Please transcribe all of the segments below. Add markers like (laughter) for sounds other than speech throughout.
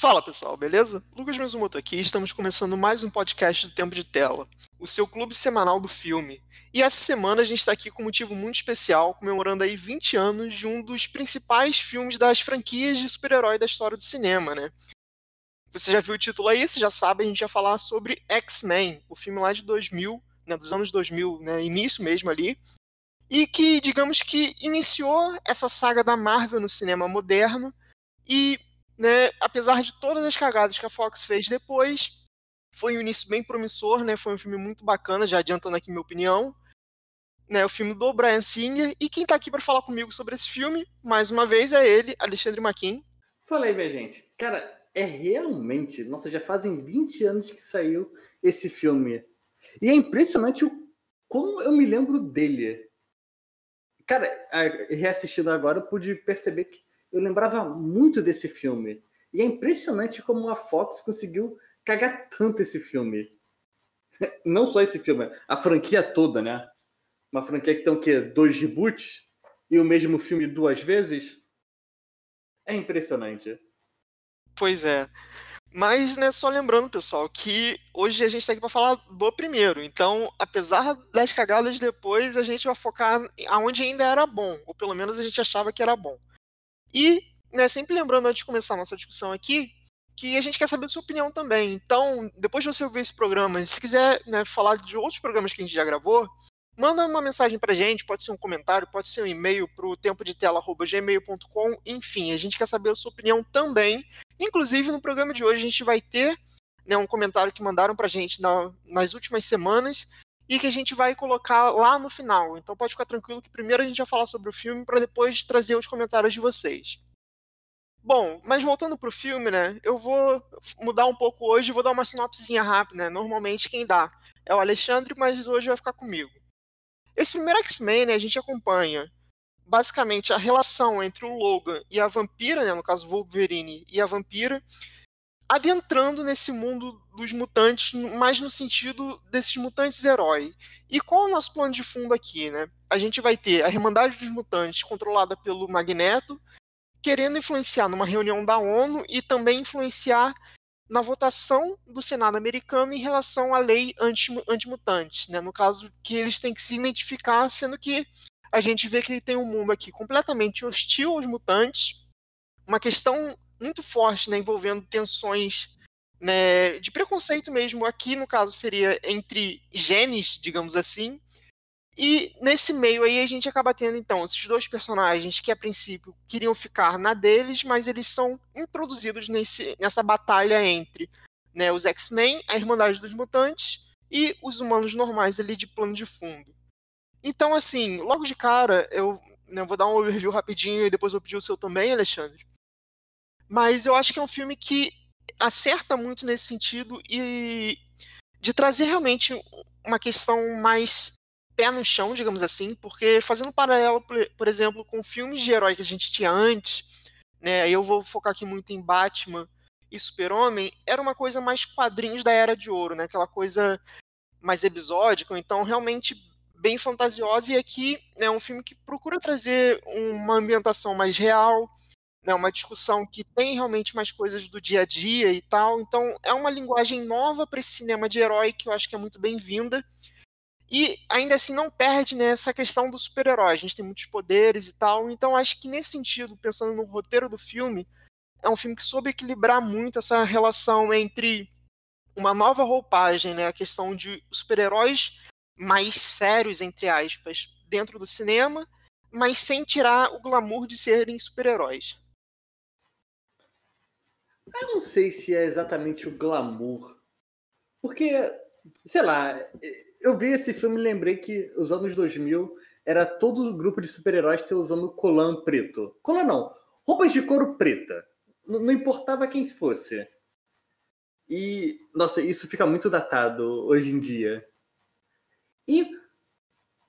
Fala pessoal, beleza? Lucas Mizumoto aqui, estamos começando mais um podcast do Tempo de Tela, o seu clube semanal do filme. E essa semana a gente está aqui com um motivo muito especial, comemorando aí 20 anos de um dos principais filmes das franquias de super-herói da história do cinema, né? Você já viu o título aí, você já sabe, a gente vai falar sobre X-Men, o filme lá de 2000, né, dos anos 2000, né, início mesmo ali, e que, digamos que, iniciou essa saga da Marvel no cinema moderno e né, apesar de todas as cagadas que a Fox fez depois, foi um início bem promissor, né? Foi um filme muito bacana, já adiantando aqui minha opinião. Né, o filme do Brian Singer. E quem está aqui para falar comigo sobre esse filme, mais uma vez, é ele, Alexandre Maquin. Fala aí, minha gente. Cara, é realmente. Nossa, já fazem 20 anos que saiu esse filme. E é impressionante o como eu me lembro dele. Cara, reassistindo agora, eu pude perceber que eu lembrava muito desse filme. E é impressionante como a Fox conseguiu cagar tanto esse filme. (laughs) Não só esse filme, a franquia toda, né? Uma franquia que tem o quê? Dois reboots? E o mesmo filme duas vezes? É impressionante. Pois é. Mas, né, só lembrando, pessoal, que hoje a gente está aqui para falar do primeiro. Então, apesar das cagadas depois, a gente vai focar aonde ainda era bom. Ou pelo menos a gente achava que era bom. E, né, sempre lembrando antes de começar a nossa discussão aqui, que a gente quer saber a sua opinião também. Então, depois de você ouvir esse programa, se quiser né, falar de outros programas que a gente já gravou, manda uma mensagem pra gente, pode ser um comentário, pode ser um e-mail pro tempo de tela@gmail.com, enfim, a gente quer saber a sua opinião também. Inclusive, no programa de hoje a gente vai ter né, um comentário que mandaram pra gente na, nas últimas semanas e que a gente vai colocar lá no final. Então pode ficar tranquilo que primeiro a gente vai falar sobre o filme para depois trazer os comentários de vocês. Bom, mas voltando pro filme, né? Eu vou mudar um pouco hoje, vou dar uma sinopsezinha rápida, né? Normalmente quem dá é o Alexandre, mas hoje vai ficar comigo. Esse primeiro X-Men, né, a gente acompanha basicamente a relação entre o Logan e a vampira, né, no caso Wolverine e a vampira, adentrando nesse mundo dos mutantes, mais no sentido desses mutantes herói. E qual é o nosso plano de fundo aqui, né? A gente vai ter a Irmandade dos Mutantes controlada pelo Magneto, querendo influenciar numa reunião da ONU e também influenciar na votação do Senado americano em relação à lei anti-mutante, né? No caso que eles têm que se identificar, sendo que a gente vê que tem um mundo aqui completamente hostil aos mutantes, uma questão muito forte, né, envolvendo tensões né, de preconceito mesmo. Aqui, no caso, seria entre genes, digamos assim. E nesse meio aí a gente acaba tendo então esses dois personagens que a princípio queriam ficar na deles, mas eles são introduzidos nesse, nessa batalha entre né, os X-Men, a Irmandade dos Mutantes e os humanos normais ali de plano de fundo. Então, assim, logo de cara, eu né, vou dar um overview rapidinho e depois eu pedir o seu também, Alexandre. Mas eu acho que é um filme que acerta muito nesse sentido e de trazer realmente uma questão mais pé no chão, digamos assim, porque fazendo paralelo, por exemplo, com filmes de herói que a gente tinha antes, né, eu vou focar aqui muito em Batman e Super-Homem, era uma coisa mais quadrinhos da Era de Ouro, né, aquela coisa mais episódica, então realmente bem fantasiosa, e aqui é um filme que procura trazer uma ambientação mais real, né, uma discussão que tem realmente mais coisas do dia a dia e tal. Então é uma linguagem nova para esse cinema de herói que eu acho que é muito bem-vinda. E ainda assim não perde nessa né, questão do super-herói. A gente tem muitos poderes e tal. Então acho que nesse sentido, pensando no roteiro do filme, é um filme que soube equilibrar muito essa relação entre uma nova roupagem, né, a questão de super-heróis mais sérios entre aspas dentro do cinema, mas sem tirar o glamour de serem super-heróis. Eu não sei se é exatamente o glamour. Porque, sei lá, eu vi esse filme e lembrei que os anos 2000 era todo o grupo de super-heróis usando colã preto. Colã não, roupas de couro preta. Não importava quem fosse. E, nossa, isso fica muito datado hoje em dia. E,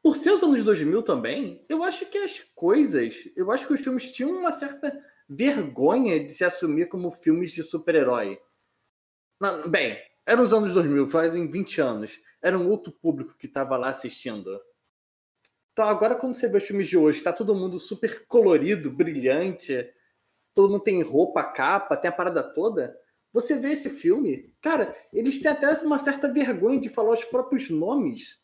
por ser os anos 2000 também, eu acho que as coisas, eu acho que os filmes tinham uma certa vergonha de se assumir como filmes de super-herói. Bem, eram os anos 2000, fazem 20 anos. Era um outro público que estava lá assistindo. Então agora quando você vê os filmes de hoje, está todo mundo super colorido, brilhante, todo mundo tem roupa, capa, tem a parada toda. Você vê esse filme, cara, eles têm até uma certa vergonha de falar os próprios nomes.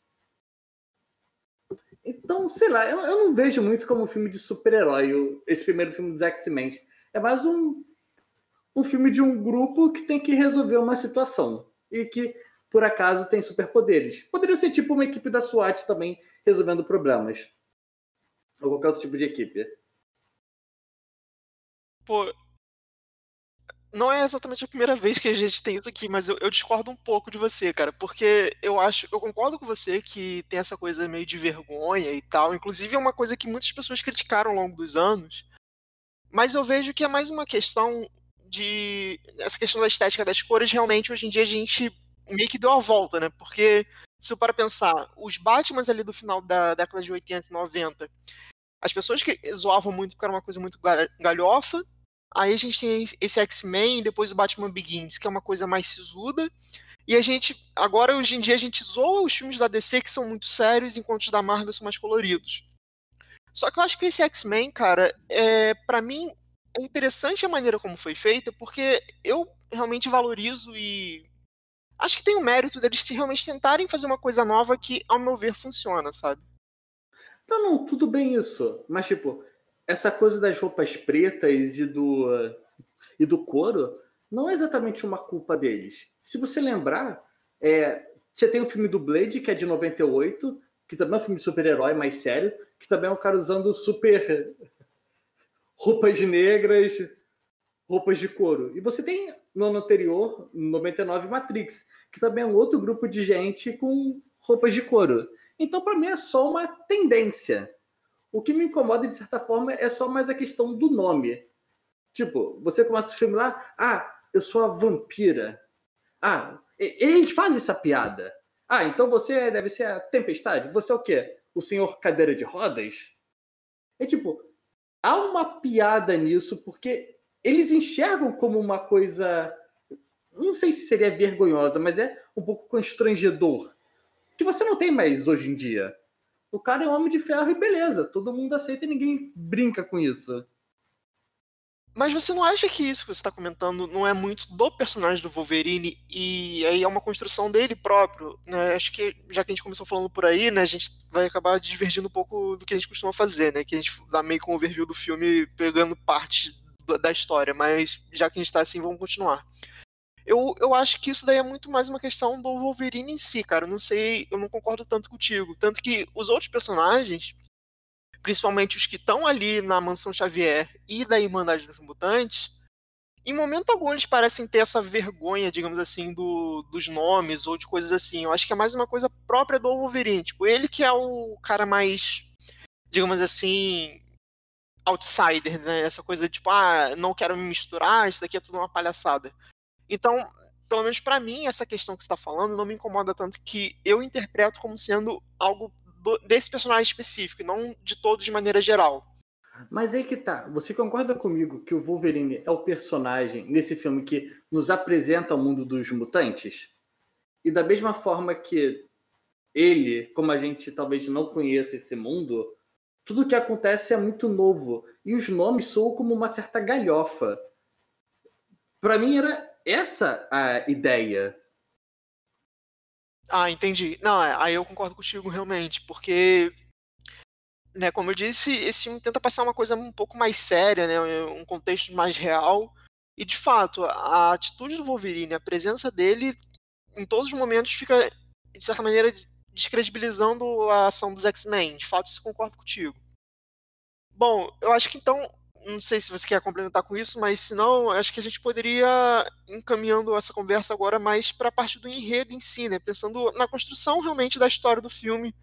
Então, sei lá, eu, eu não vejo muito como um filme de super-herói, esse primeiro filme dos X-Men. É mais um, um filme de um grupo que tem que resolver uma situação. E que, por acaso, tem superpoderes. Poderia ser tipo uma equipe da SWAT também resolvendo problemas. Ou qualquer outro tipo de equipe. Pô, não é exatamente a primeira vez que a gente tem isso aqui, mas eu, eu, discordo um pouco de você, cara, porque eu acho, eu concordo com você que tem essa coisa meio de vergonha e tal. Inclusive é uma coisa que muitas pessoas criticaram ao longo dos anos. Mas eu vejo que é mais uma questão de essa questão da estética das cores. Realmente hoje em dia a gente meio que deu a volta, né? Porque se eu para pensar, os Batmans ali do final da década de 80 e 90, as pessoas que zoavam muito porque era uma coisa muito galhofa Aí a gente tem esse X-Men, depois o Batman Begins, que é uma coisa mais sisuda. E a gente, agora hoje em dia, a gente zoa os filmes da DC que são muito sérios, enquanto os da Marvel são mais coloridos. Só que eu acho que esse X-Men, cara, é, para mim é interessante a maneira como foi feita, porque eu realmente valorizo e acho que tem o mérito deles se realmente tentarem fazer uma coisa nova que, ao meu ver, funciona, sabe? Não, não, tudo bem isso. Mas, tipo, essa coisa das roupas pretas e do, e do couro não é exatamente uma culpa deles. Se você lembrar, é, você tem o filme do Blade, que é de 98, que também é um filme de super-herói mais sério, que também é um cara usando super (laughs) roupas negras, roupas de couro. E você tem no ano anterior, 99, Matrix, que também é um outro grupo de gente com roupas de couro. Então, para mim, é só uma tendência. O que me incomoda, de certa forma, é só mais a questão do nome. Tipo, você começa o filme lá, ah, eu sou a vampira. Ah, eles fazem essa piada. Ah, então você deve ser a tempestade? Você é o quê? O senhor cadeira de rodas? É tipo, há uma piada nisso, porque eles enxergam como uma coisa. Não sei se seria vergonhosa, mas é um pouco constrangedor. Que você não tem mais hoje em dia. O cara é um homem de ferro e beleza, todo mundo aceita e ninguém brinca com isso. Mas você não acha que isso que você está comentando não é muito do personagem do Wolverine e aí é uma construção dele próprio, né? Acho que já que a gente começou falando por aí, né, a gente vai acabar divergindo um pouco do que a gente costuma fazer, né? Que a gente dá meio com um overview do filme pegando parte da história, mas já que a gente está assim, vamos continuar. Eu, eu acho que isso daí é muito mais uma questão do Wolverine em si, cara. Eu não sei, eu não concordo tanto contigo. Tanto que os outros personagens, principalmente os que estão ali na Mansão Xavier e da Irmandade dos Mutantes, em momento algum eles parecem ter essa vergonha, digamos assim, do, dos nomes ou de coisas assim. Eu acho que é mais uma coisa própria do Wolverine. Tipo, ele que é o cara mais, digamos assim, outsider, né? Essa coisa de tipo, ah, não quero me misturar, isso daqui é tudo uma palhaçada. Então, pelo menos para mim, essa questão que você está falando não me incomoda tanto que eu interpreto como sendo algo do, desse personagem específico, e não de todos de maneira geral. Mas aí que tá. Você concorda comigo que o Wolverine é o personagem nesse filme que nos apresenta o mundo dos mutantes? E da mesma forma que ele, como a gente talvez não conheça esse mundo, tudo que acontece é muito novo. E os nomes soam como uma certa galhofa. Para mim era essa a ideia. Ah, entendi. Não, é, aí eu concordo contigo realmente, porque, né, como eu disse, esse filme tenta passar uma coisa um pouco mais séria, né, um contexto mais real. E de fato, a atitude do Wolverine, a presença dele, em todos os momentos fica de certa maneira descredibilizando a ação dos X-Men. De fato, isso concordo contigo. Bom, eu acho que então não sei se você quer complementar com isso, mas se não, acho que a gente poderia encaminhando essa conversa agora mais para a parte do enredo em si, né? Pensando na construção realmente da história do filme.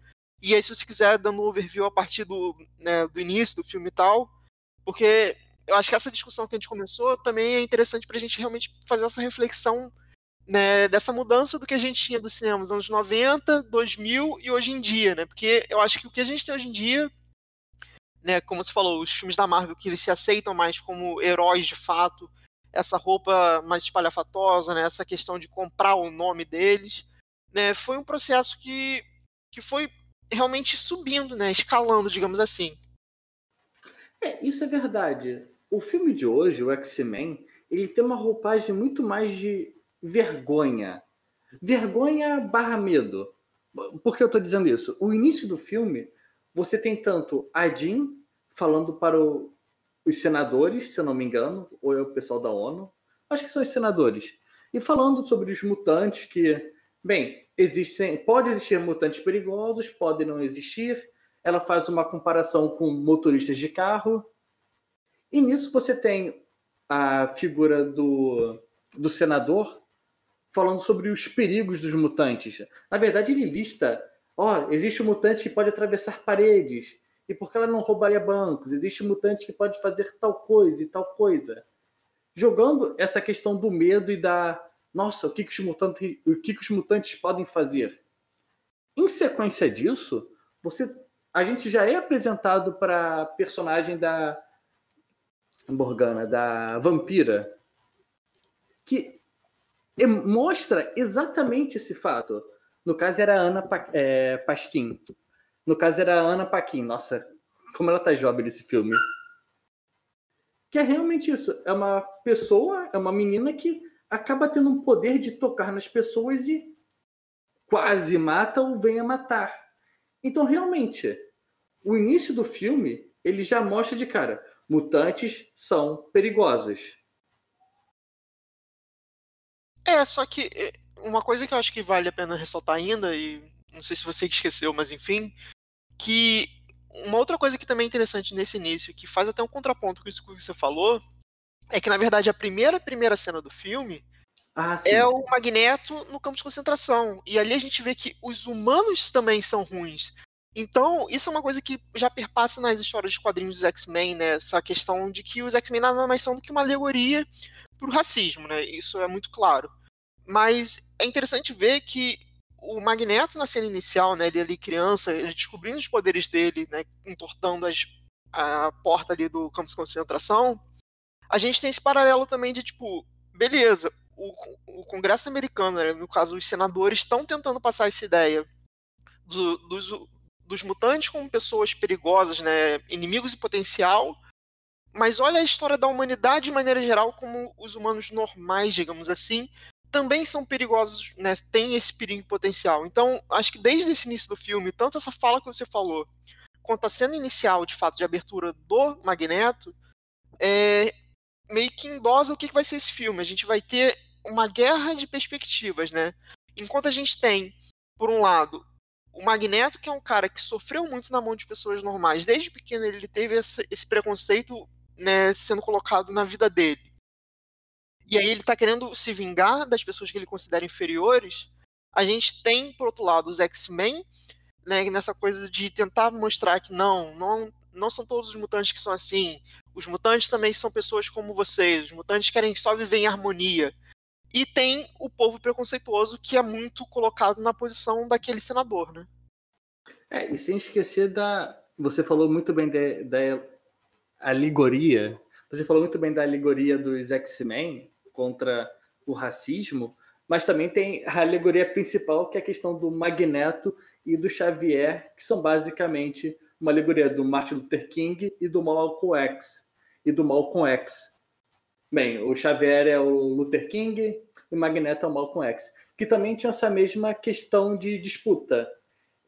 E aí, se você quiser, dando um overview a partir do, né, do início do filme e tal, porque eu acho que essa discussão que a gente começou também é interessante para a gente realmente fazer essa reflexão né, dessa mudança do que a gente tinha do cinema nos anos 90, 2000 e hoje em dia, né? Porque eu acho que o que a gente tem hoje em dia né, como você falou, os filmes da Marvel que eles se aceitam mais como heróis de fato, essa roupa mais espalhafatosa, né, essa questão de comprar o nome deles, né, foi um processo que, que foi realmente subindo, né, escalando, digamos assim. É, isso é verdade. O filme de hoje, o X-Men, ele tem uma roupagem muito mais de vergonha. Vergonha barra medo. Por que eu estou dizendo isso? O início do filme, você tem tanto a Jean falando para o, os senadores, se eu não me engano, ou é o pessoal da ONU, acho que são os senadores, e falando sobre os mutantes que, bem, existem, pode existir mutantes perigosos, pode não existir. Ela faz uma comparação com motoristas de carro. E nisso você tem a figura do, do senador falando sobre os perigos dos mutantes. Na verdade, ele lista: ó, oh, existe um mutante que pode atravessar paredes, e porque ela não roubaria bancos? Existe um mutante que pode fazer tal coisa e tal coisa. Jogando essa questão do medo e da nossa, o que, que os mutantes, o que, que os mutantes podem fazer? Em sequência disso, você, a gente já é apresentado para a personagem da Morgana, da vampira, que mostra exatamente esse fato. No caso era Ana pa, é, Pasquim. No caso era Ana Paquin. Nossa, como ela tá jovem nesse filme. Que é realmente isso. É uma pessoa, é uma menina que acaba tendo um poder de tocar nas pessoas e quase mata ou vem a matar. Então, realmente, o início do filme, ele já mostra de cara, mutantes são perigosos. É, só que é, uma coisa que eu acho que vale a pena ressaltar ainda, e não sei se você esqueceu, mas enfim, que uma outra coisa que também é interessante nesse início, que faz até um contraponto com isso que você falou, é que na verdade a primeira primeira cena do filme ah, é o Magneto no campo de concentração. E ali a gente vê que os humanos também são ruins. Então, isso é uma coisa que já perpassa nas histórias de quadrinhos dos X-Men, né? Essa questão de que os X-Men nada mais são do que uma alegoria para o racismo, né? Isso é muito claro. Mas é interessante ver que o Magneto na cena inicial, né, ele ali criança, ele descobrindo os poderes dele, né, entortando as, a porta ali do campo de concentração, a gente tem esse paralelo também de tipo, beleza, o, o Congresso americano, né, no caso os senadores, estão tentando passar essa ideia do, dos, dos mutantes como pessoas perigosas, né, inimigos em potencial, mas olha a história da humanidade de maneira geral como os humanos normais, digamos assim, também são perigosos, né? Tem esse perigo potencial. Então, acho que desde esse início do filme, tanto essa fala que você falou, quanto a cena inicial, de fato, de abertura do Magneto, é, meio que endosa o que, vai ser esse filme. A gente vai ter uma guerra de perspectivas, né? Enquanto a gente tem, por um lado, o Magneto, que é um cara que sofreu muito na mão de pessoas normais. Desde pequeno ele teve esse, esse preconceito né, sendo colocado na vida dele. E aí ele está querendo se vingar das pessoas que ele considera inferiores. A gente tem, por outro lado, os X-Men, né, nessa coisa de tentar mostrar que não, não, não são todos os mutantes que são assim. Os mutantes também são pessoas como vocês. Os mutantes querem só viver em harmonia. E tem o povo preconceituoso que é muito colocado na posição daquele senador, né? É, e sem esquecer da. Você falou muito bem da alegoria. Você falou muito bem da alegoria dos X-Men, contra o racismo, mas também tem a alegoria principal, que é a questão do Magneto e do Xavier, que são basicamente uma alegoria do Martin Luther King e do Malcolm X. E do Malcolm X. Bem, o Xavier é o Luther King e o Magneto é o Malcolm X, que também tinha essa mesma questão de disputa,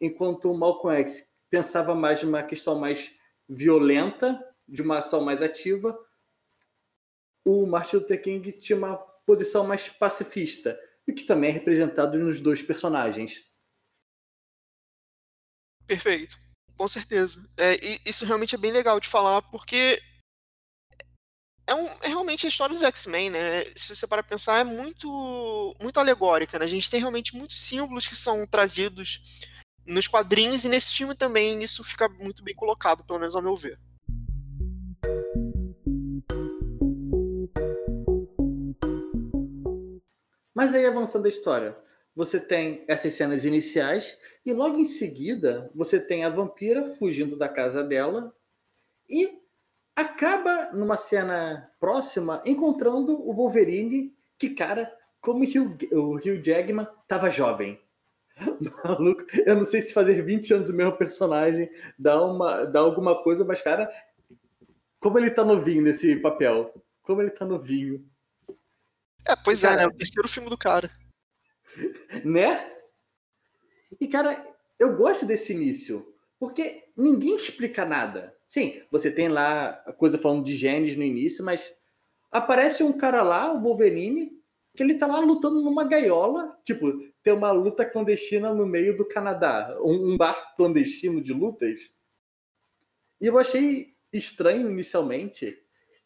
enquanto o Malcolm X pensava mais numa questão mais violenta, de uma ação mais ativa, o Martin Luther King tinha uma posição mais pacifista, o que também é representado nos dois personagens. Perfeito, com certeza. É, isso realmente é bem legal de falar, porque é, um, é realmente a história dos X-Men, né? Se você para pensar, é muito, muito alegórica, né? A gente tem realmente muitos símbolos que são trazidos nos quadrinhos e nesse filme também isso fica muito bem colocado, pelo menos ao meu ver. Mas aí, avançando a história, você tem essas cenas iniciais e logo em seguida você tem a vampira fugindo da casa dela e acaba numa cena próxima encontrando o Wolverine, que cara, como o Hugh Jackman tava jovem. (laughs) Maluco, eu não sei se fazer 20 anos o mesmo personagem dá, uma, dá alguma coisa, mas cara, como ele tá novinho nesse papel. Como ele tá novinho. É, pois cara, é, né? O terceiro filme do cara. (laughs) Né? E, cara, eu gosto desse início. Porque ninguém explica nada. Sim, você tem lá a coisa falando de genes no início, mas aparece um cara lá, o Wolverine, que ele tá lá lutando numa gaiola. Tipo, tem uma luta clandestina no meio do Canadá. Um, um bar clandestino de lutas. E eu achei estranho inicialmente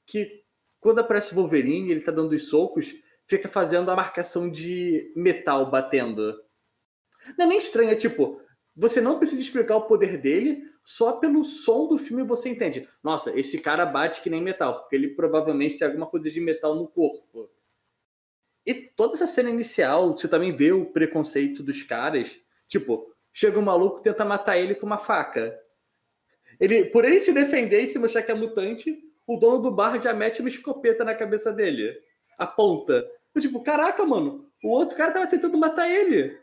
que quando aparece o Wolverine, ele tá dando os socos, fica fazendo a marcação de metal batendo. Não é nem estranho, é tipo, você não precisa explicar o poder dele, só pelo som do filme você entende. Nossa, esse cara bate que nem metal, porque ele provavelmente tem alguma coisa de metal no corpo. E toda essa cena inicial, você também vê o preconceito dos caras. Tipo, chega um maluco tenta matar ele com uma faca. Ele, por ele se defender e se mostrar que é mutante, o dono do bar já mete uma escopeta na cabeça dele. Aponta. Eu, tipo, caraca, mano, o outro cara tava tentando matar ele.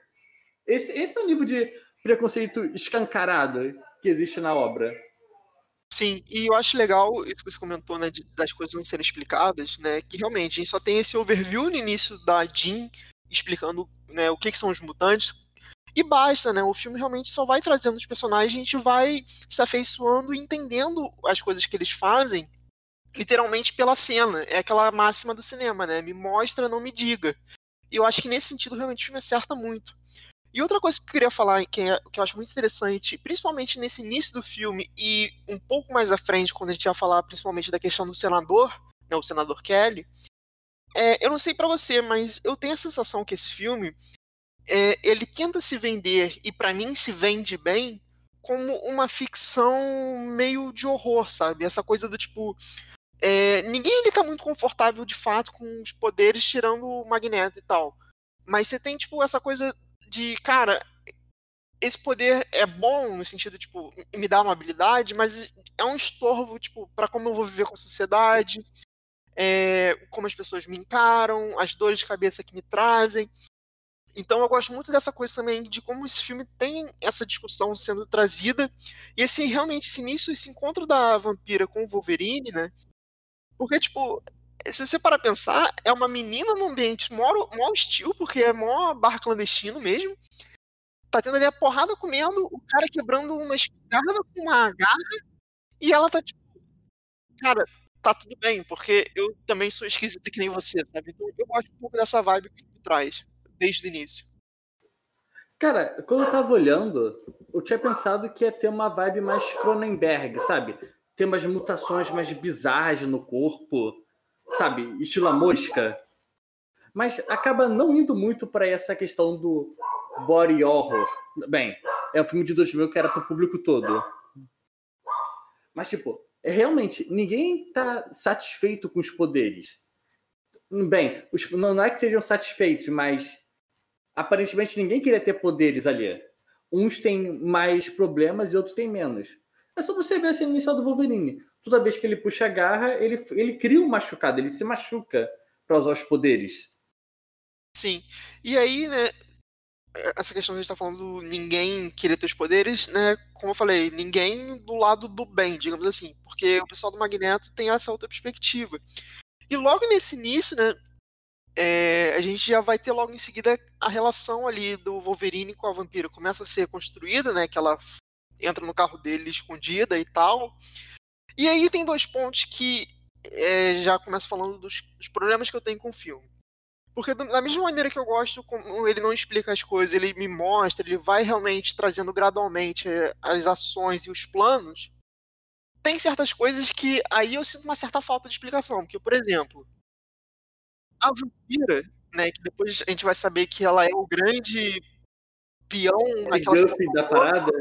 Esse, esse é o nível de preconceito escancarado que existe na obra. Sim, e eu acho legal isso que você comentou, né, das coisas não serem explicadas, né, que realmente a gente só tem esse overview no início da Jean explicando, né, o que, que são os mutantes, e basta, né, o filme realmente só vai trazendo os personagens, a gente vai se afeiçoando e entendendo as coisas que eles fazem, literalmente pela cena, é aquela máxima do cinema, né, me mostra, não me diga. E eu acho que nesse sentido realmente o filme acerta muito. E outra coisa que eu queria falar, que, é, que eu acho muito interessante, principalmente nesse início do filme e um pouco mais à frente, quando a gente ia falar principalmente da questão do senador, né, o senador Kelly, é, eu não sei para você, mas eu tenho a sensação que esse filme é, ele tenta se vender e para mim se vende bem como uma ficção meio de horror, sabe? Essa coisa do tipo é, ninguém ele tá muito confortável de fato com os poderes tirando o Magneto e tal. Mas você tem, tipo, essa coisa de, cara, esse poder é bom no sentido, tipo, me dá uma habilidade, mas é um estorvo, tipo, para como eu vou viver com a sociedade, é, como as pessoas me encaram, as dores de cabeça que me trazem. Então eu gosto muito dessa coisa também de como esse filme tem essa discussão sendo trazida e esse realmente esse início, esse encontro da vampira com o Wolverine, né? Porque tipo, se você para pensar, é uma menina num ambiente mó, mó hostil, porque é mó bar clandestino mesmo. Tá tendo ali a porrada comendo, o cara quebrando uma espingarda com uma garra, e ela tá tipo. Cara, tá tudo bem, porque eu também sou esquisita que nem você, sabe? Então eu gosto um pouco dessa vibe que tu traz, desde o início. Cara, quando eu tava olhando, eu tinha pensado que ia ter uma vibe mais Cronenberg, sabe? Ter umas mutações mais bizarras no corpo sabe, estilo a mosca. Mas acaba não indo muito para essa questão do body horror. Bem, é um filme de 2000 que era para o público todo. Mas, tipo, é realmente, ninguém tá satisfeito com os poderes. Bem, os, não é que sejam satisfeitos, mas aparentemente ninguém queria ter poderes ali. Uns têm mais problemas e outros têm menos. É só você ver a cena inicial do Wolverine toda vez que ele puxa a garra, ele, ele cria um machucado, ele se machuca para usar os poderes. Sim. E aí, né, essa questão que a gente tá falando ninguém querer ter os poderes, né, como eu falei, ninguém do lado do bem, digamos assim, porque o pessoal do Magneto tem essa outra perspectiva. E logo nesse início, né, é, a gente já vai ter logo em seguida a relação ali do Wolverine com a vampira começa a ser construída, né, que ela entra no carro dele escondida e tal, e aí tem dois pontos que é, já começo falando dos, dos, problemas que eu tenho com o filme. Porque da mesma maneira que eu gosto, como ele não explica as coisas, ele me mostra, ele vai realmente trazendo gradualmente é, as ações e os planos, tem certas coisas que aí eu sinto uma certa falta de explicação. Porque, por exemplo, a vampira, né, que depois a gente vai saber que ela é o grande peão naquela da parada.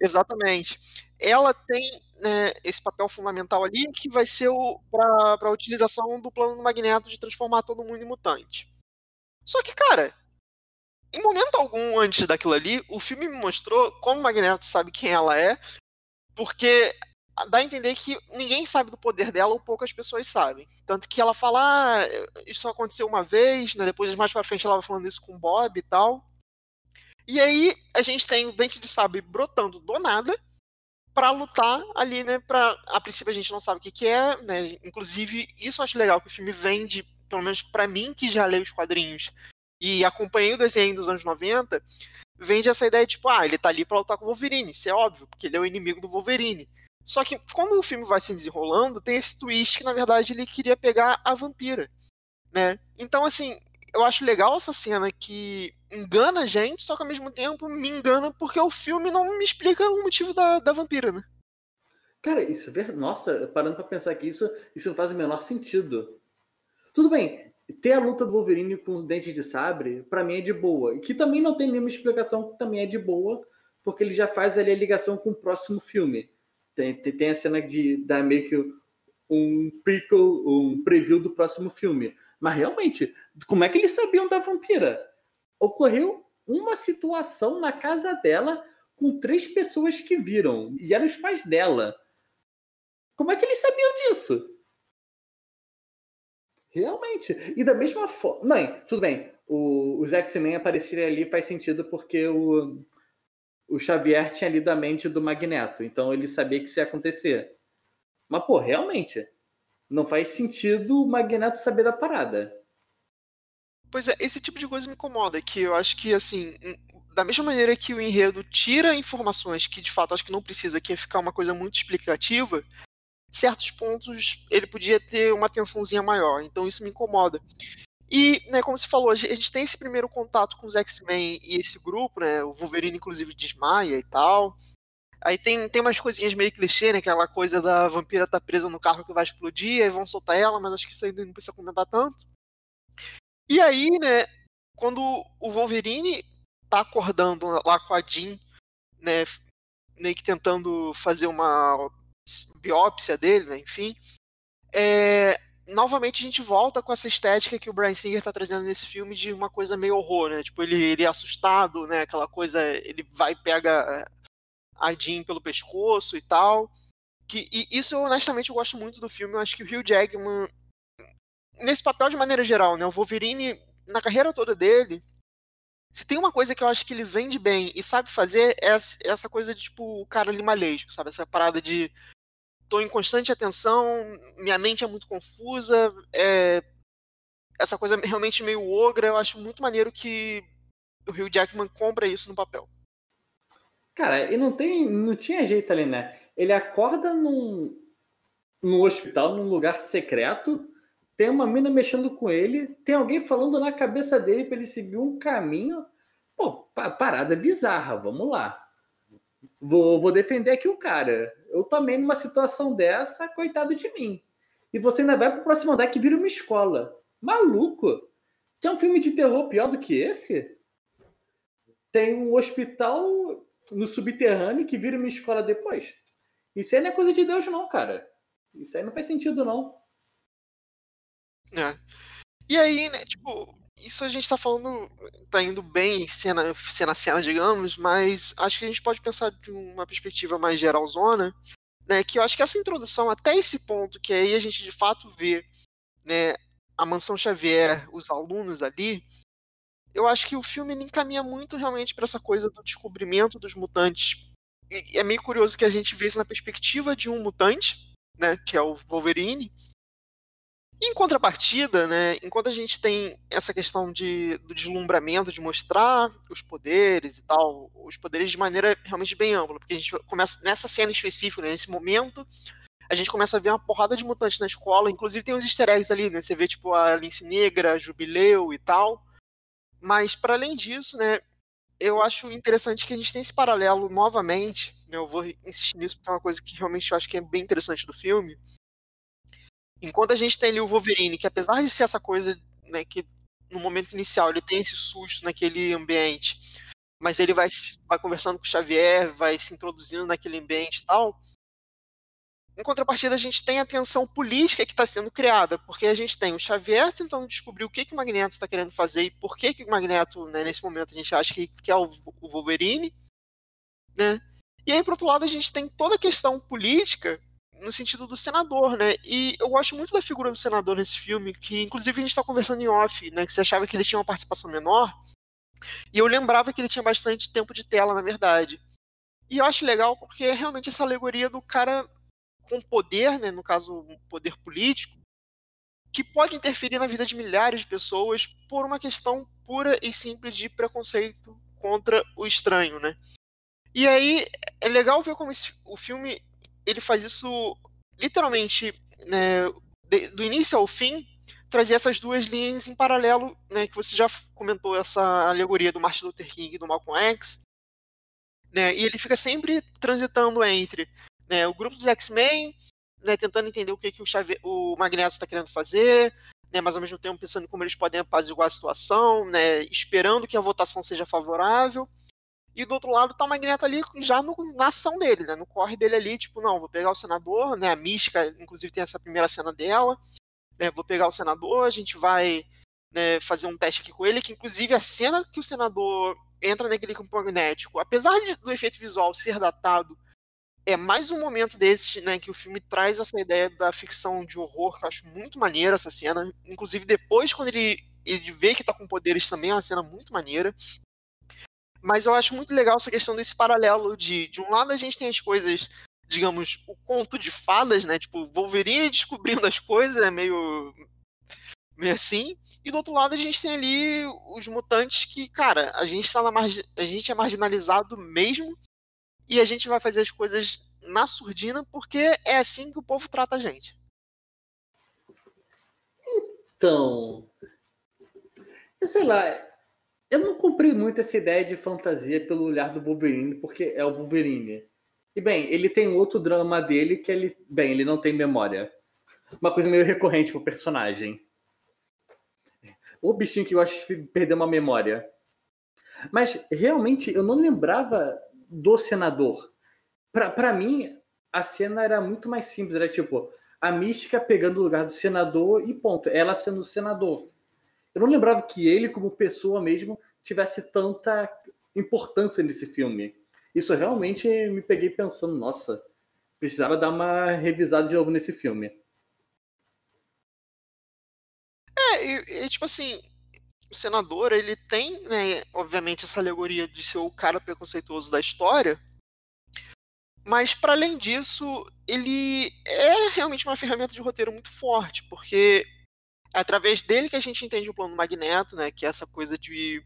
Exatamente. Ela tem né, esse papel fundamental ali que vai ser para a utilização do plano do Magneto de transformar todo mundo em mutante. Só que, cara, em momento algum antes daquilo ali, o filme me mostrou como o Magneto sabe quem ela é, porque dá a entender que ninguém sabe do poder dela ou poucas pessoas sabem. Tanto que ela fala, ah, isso aconteceu uma vez, né, depois mais pra frente ela vai falando isso com o Bob e tal. E aí a gente tem o Dente de Sabre brotando do nada para lutar ali, né? Pra, a princípio a gente não sabe o que, que é, né? Inclusive, isso eu acho legal, que o filme vende pelo menos para mim que já leio os quadrinhos e acompanhei o desenho dos anos 90, vende essa ideia de tipo, ah, ele tá ali pra lutar com o Wolverine, isso é óbvio, porque ele é o inimigo do Wolverine. Só que quando o filme vai se desenrolando, tem esse twist que na verdade ele queria pegar a vampira, né? Então assim, eu acho legal essa cena que engana a gente, só que ao mesmo tempo me engana porque o filme não me explica o motivo da, da vampira, né? Cara, isso é verdade. Nossa, parando pra pensar que isso, isso não faz o menor sentido. Tudo bem, ter a luta do Wolverine com os dentes de sabre, para mim é de boa. E que também não tem nenhuma explicação, que também é de boa, porque ele já faz ali a ligação com o próximo filme. Tem, tem, tem a cena de dar meio que um prequel, um preview do próximo filme. Mas realmente, como é que eles sabiam da vampira? Ocorreu uma situação na casa dela com três pessoas que viram, e eram os pais dela. Como é que eles sabiam disso? Realmente. E da mesma forma. Mãe, tudo bem. O, os X-Men aparecerem ali faz sentido porque o, o Xavier tinha lido a mente do Magneto. Então ele sabia que isso ia acontecer. Mas, pô, realmente. Não faz sentido o Magneto saber da parada. Pois é, esse tipo de coisa me incomoda, que eu acho que, assim, da mesma maneira que o enredo tira informações que de fato acho que não precisa, que ia ficar uma coisa muito explicativa, certos pontos ele podia ter uma atençãozinha maior. Então isso me incomoda. E, né, como você falou, a gente tem esse primeiro contato com os X-Men e esse grupo, né? O Wolverine, inclusive, desmaia e tal. Aí tem, tem umas coisinhas meio clichê, né? Aquela coisa da vampira tá presa no carro que vai explodir, aí vão soltar ela, mas acho que isso ainda não precisa comentar tanto. E aí, né, quando o Wolverine tá acordando lá com a Jean, né, meio que tentando fazer uma biópsia dele, né, enfim, é, novamente a gente volta com essa estética que o Brian Singer tá trazendo nesse filme de uma coisa meio horror, né? Tipo, ele, ele é assustado, né? Aquela coisa, ele vai pega a Jean pelo pescoço e tal. Que, e isso, eu, honestamente, eu gosto muito do filme. Eu acho que o Hugh Jackman, nesse papel de maneira geral, né? O Wolverine, na carreira toda dele, se tem uma coisa que eu acho que ele vende bem e sabe fazer, é essa coisa de, tipo, o cara animalesco, sabe? Essa parada de tô em constante atenção, minha mente é muito confusa, é... essa coisa realmente meio ogra, eu acho muito maneiro que o Hugh Jackman compra isso no papel. Cara, e não tem, não tinha jeito ali, né? Ele acorda num, num hospital, num lugar secreto, tem uma mina mexendo com ele, tem alguém falando na cabeça dele para ele seguir um caminho. Pô, parada bizarra, vamos lá. Vou, vou defender aqui o cara. Eu também, numa situação dessa, coitado de mim. E você ainda vai pro próximo andar que vira uma escola. Maluco! Tem um filme de terror pior do que esse? Tem um hospital no subterrâneo que vira uma escola depois. Isso aí não é coisa de Deus, não, cara. Isso aí não faz sentido, não. É. E aí, né, tipo, isso a gente tá falando, tá indo bem cena, cena a cena, digamos, mas acho que a gente pode pensar de uma perspectiva mais geralzona, né, que eu acho que essa introdução até esse ponto, que aí a gente de fato vê, né, a Mansão Xavier, os alunos ali, eu acho que o filme encaminha muito realmente para essa coisa do descobrimento dos mutantes. E é meio curioso que a gente vê isso na perspectiva de um mutante, né, que é o Wolverine, em contrapartida, né, enquanto a gente tem essa questão de, do deslumbramento, de mostrar os poderes e tal, os poderes de maneira realmente bem ampla, porque a gente começa nessa cena específica, né, nesse momento, a gente começa a ver uma porrada de mutantes na escola, inclusive tem uns easter eggs ali, né, você vê tipo a Lince Negra, Jubileu e tal, mas para além disso, né, eu acho interessante que a gente tem esse paralelo novamente, né, eu vou insistir nisso porque é uma coisa que realmente eu acho que é bem interessante do filme, Enquanto a gente tem ali o Wolverine, que apesar de ser essa coisa, né, que no momento inicial ele tem esse susto naquele ambiente, mas ele vai, vai conversando com o Xavier, vai se introduzindo naquele ambiente e tal. Em contrapartida, a gente tem a tensão política que está sendo criada, porque a gente tem o Xavier tentando descobrir o que, que o Magneto está querendo fazer e por que, que o Magneto, né, nesse momento, a gente acha que, é o, o Wolverine. Né? E aí, por outro lado, a gente tem toda a questão política no sentido do senador, né? E eu gosto muito da figura do senador nesse filme, que inclusive a gente está conversando em off, né? Que você achava que ele tinha uma participação menor. E eu lembrava que ele tinha bastante tempo de tela, na verdade. E eu acho legal porque é realmente essa alegoria do cara com poder, né? No caso, um poder político, que pode interferir na vida de milhares de pessoas por uma questão pura e simples de preconceito contra o estranho, né? E aí é legal ver como esse, o filme ele faz isso literalmente né, de, do início ao fim, trazer essas duas linhas em paralelo, né, que você já comentou essa alegoria do Martin Luther King e do Malcolm X, né, e ele fica sempre transitando entre né, o grupo dos X-Men, né, tentando entender o que, que o, Chave o Magneto está querendo fazer, né, mas ao mesmo tempo pensando como eles podem apaziguar a situação, né, esperando que a votação seja favorável, e do outro lado tá o Magneto ali já no, na ação dele, né? No corre dele ali, tipo, não, vou pegar o senador, né? A Mística, inclusive, tem essa primeira cena dela. Né, vou pegar o senador, a gente vai né, fazer um teste aqui com ele, que inclusive a cena que o senador entra naquele campo magnético, apesar de, do efeito visual ser datado, é mais um momento desses, né, que o filme traz essa ideia da ficção de horror, que eu acho muito maneira essa cena. Inclusive, depois, quando ele, ele vê que tá com poderes também, é uma cena muito maneira. Mas eu acho muito legal essa questão desse paralelo de, de um lado a gente tem as coisas, digamos, o conto de fadas, né? Tipo, Wolverine (laughs) descobrindo as coisas, é meio meio assim. E do outro lado a gente tem ali os mutantes que, cara, a gente tá na a gente é marginalizado mesmo e a gente vai fazer as coisas na surdina porque é assim que o povo trata a gente. Então, eu sei lá, eu não comprei muito essa ideia de fantasia pelo olhar do Wolverine, porque é o Wolverine. E bem, ele tem outro drama dele que ele, bem, ele não tem memória. Uma coisa meio recorrente pro personagem. O bichinho que eu acho de perder uma memória. Mas realmente eu não lembrava do senador. Para mim, a cena era muito mais simples. Era tipo, a mística pegando o lugar do senador e ponto. Ela sendo o senador. Eu não lembrava que ele, como pessoa mesmo, tivesse tanta importância nesse filme. Isso realmente me peguei pensando, nossa, precisava dar uma revisada de novo nesse filme. É, e, e tipo assim, o senador, ele tem, né, obviamente, essa alegoria de ser o cara preconceituoso da história, mas para além disso, ele é realmente uma ferramenta de roteiro muito forte, porque é através dele que a gente entende o plano Magneto, né? Que é essa coisa de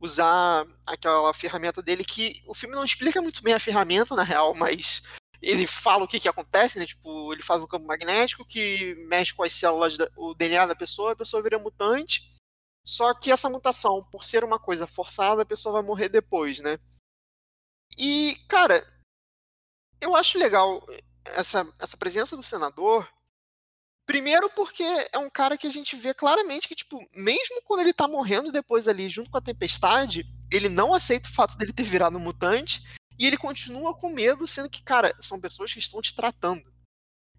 usar aquela ferramenta dele que o filme não explica muito bem a ferramenta, na real, (laughs) mas ele fala o que que acontece, né? Tipo, ele faz um campo magnético que mexe com as células, da, o DNA da pessoa, a pessoa vira mutante. Só que essa mutação, por ser uma coisa forçada, a pessoa vai morrer depois, né? E, cara, eu acho legal essa, essa presença do senador, Primeiro porque é um cara que a gente vê claramente que, tipo, mesmo quando ele tá morrendo depois ali, junto com a tempestade, ele não aceita o fato dele ter virado um mutante e ele continua com medo, sendo que, cara, são pessoas que estão te tratando.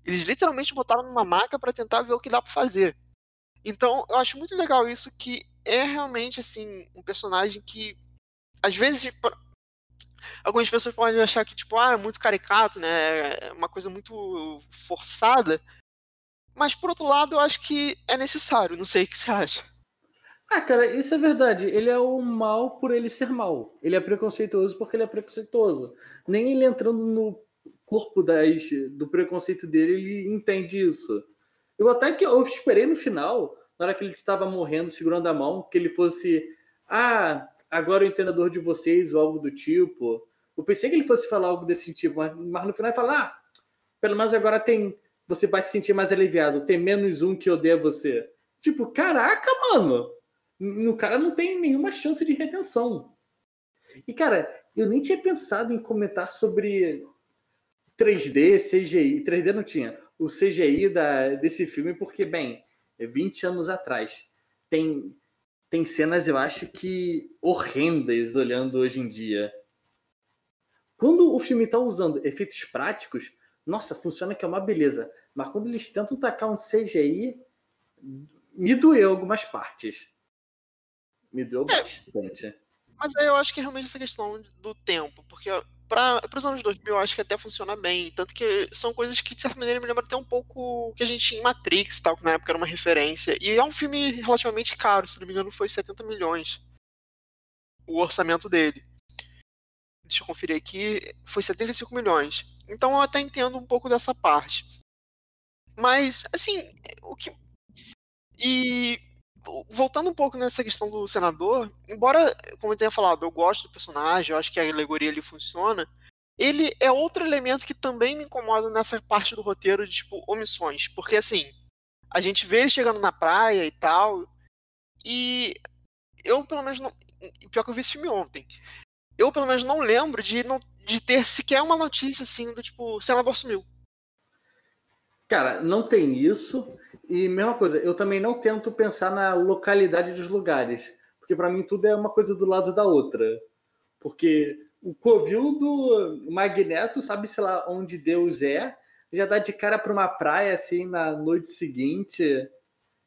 Eles literalmente botaram numa maca para tentar ver o que dá para fazer. Então, eu acho muito legal isso que é realmente assim um personagem que às vezes algumas pessoas podem achar que tipo, ah, é muito caricato, né? É uma coisa muito forçada, mas por outro lado, eu acho que é necessário. Não sei o que você acha. Ah, cara, isso é verdade. Ele é o mal por ele ser mal. Ele é preconceituoso porque ele é preconceituoso. Nem ele entrando no corpo das, do preconceito dele, ele entende isso. Eu até que eu esperei no final, na hora que ele estava morrendo, segurando a mão, que ele fosse. Ah, agora o entendedor de vocês, ou algo do tipo. Eu pensei que ele fosse falar algo desse tipo, mas, mas no final ele fala: ah, pelo menos agora tem você vai se sentir mais aliviado. Tem menos um que odeia você. Tipo, caraca, mano. O cara não tem nenhuma chance de retenção. E, cara, eu nem tinha pensado em comentar sobre 3D, CGI. 3D não tinha. O CGI da, desse filme, porque, bem, é 20 anos atrás. Tem, tem cenas, eu acho que horrendas olhando hoje em dia. Quando o filme está usando efeitos práticos, nossa, funciona que é uma beleza. Mas quando eles tentam tacar um CGI, me doeu algumas partes. Me doeu é, bastante. Mas aí eu acho que é realmente essa questão do tempo, porque para os anos 2000 eu acho que até funciona bem. Tanto que são coisas que, de certa maneira, me lembram até um pouco que a gente tinha em Matrix, tal, que na época era uma referência. E é um filme relativamente caro, se não me engano, foi 70 milhões o orçamento dele. Deixa eu conferir aqui, foi 75 milhões. Então eu até entendo um pouco dessa parte. Mas, assim, o que. E voltando um pouco nessa questão do senador, embora, como eu tenha falado, eu gosto do personagem, eu acho que a alegoria ali funciona, ele é outro elemento que também me incomoda nessa parte do roteiro de, tipo, omissões. Porque, assim, a gente vê ele chegando na praia e tal, e eu, pelo menos, não... pior que eu vi esse filme ontem, eu, pelo menos, não lembro de, não... de ter sequer uma notícia, assim, do tipo, senador sumiu. Cara, não tem isso. E mesma coisa, eu também não tento pensar na localidade dos lugares, porque para mim tudo é uma coisa do lado da outra. Porque o covil do Magneto sabe, sei lá, onde Deus é, já dá de cara para uma praia assim na noite seguinte.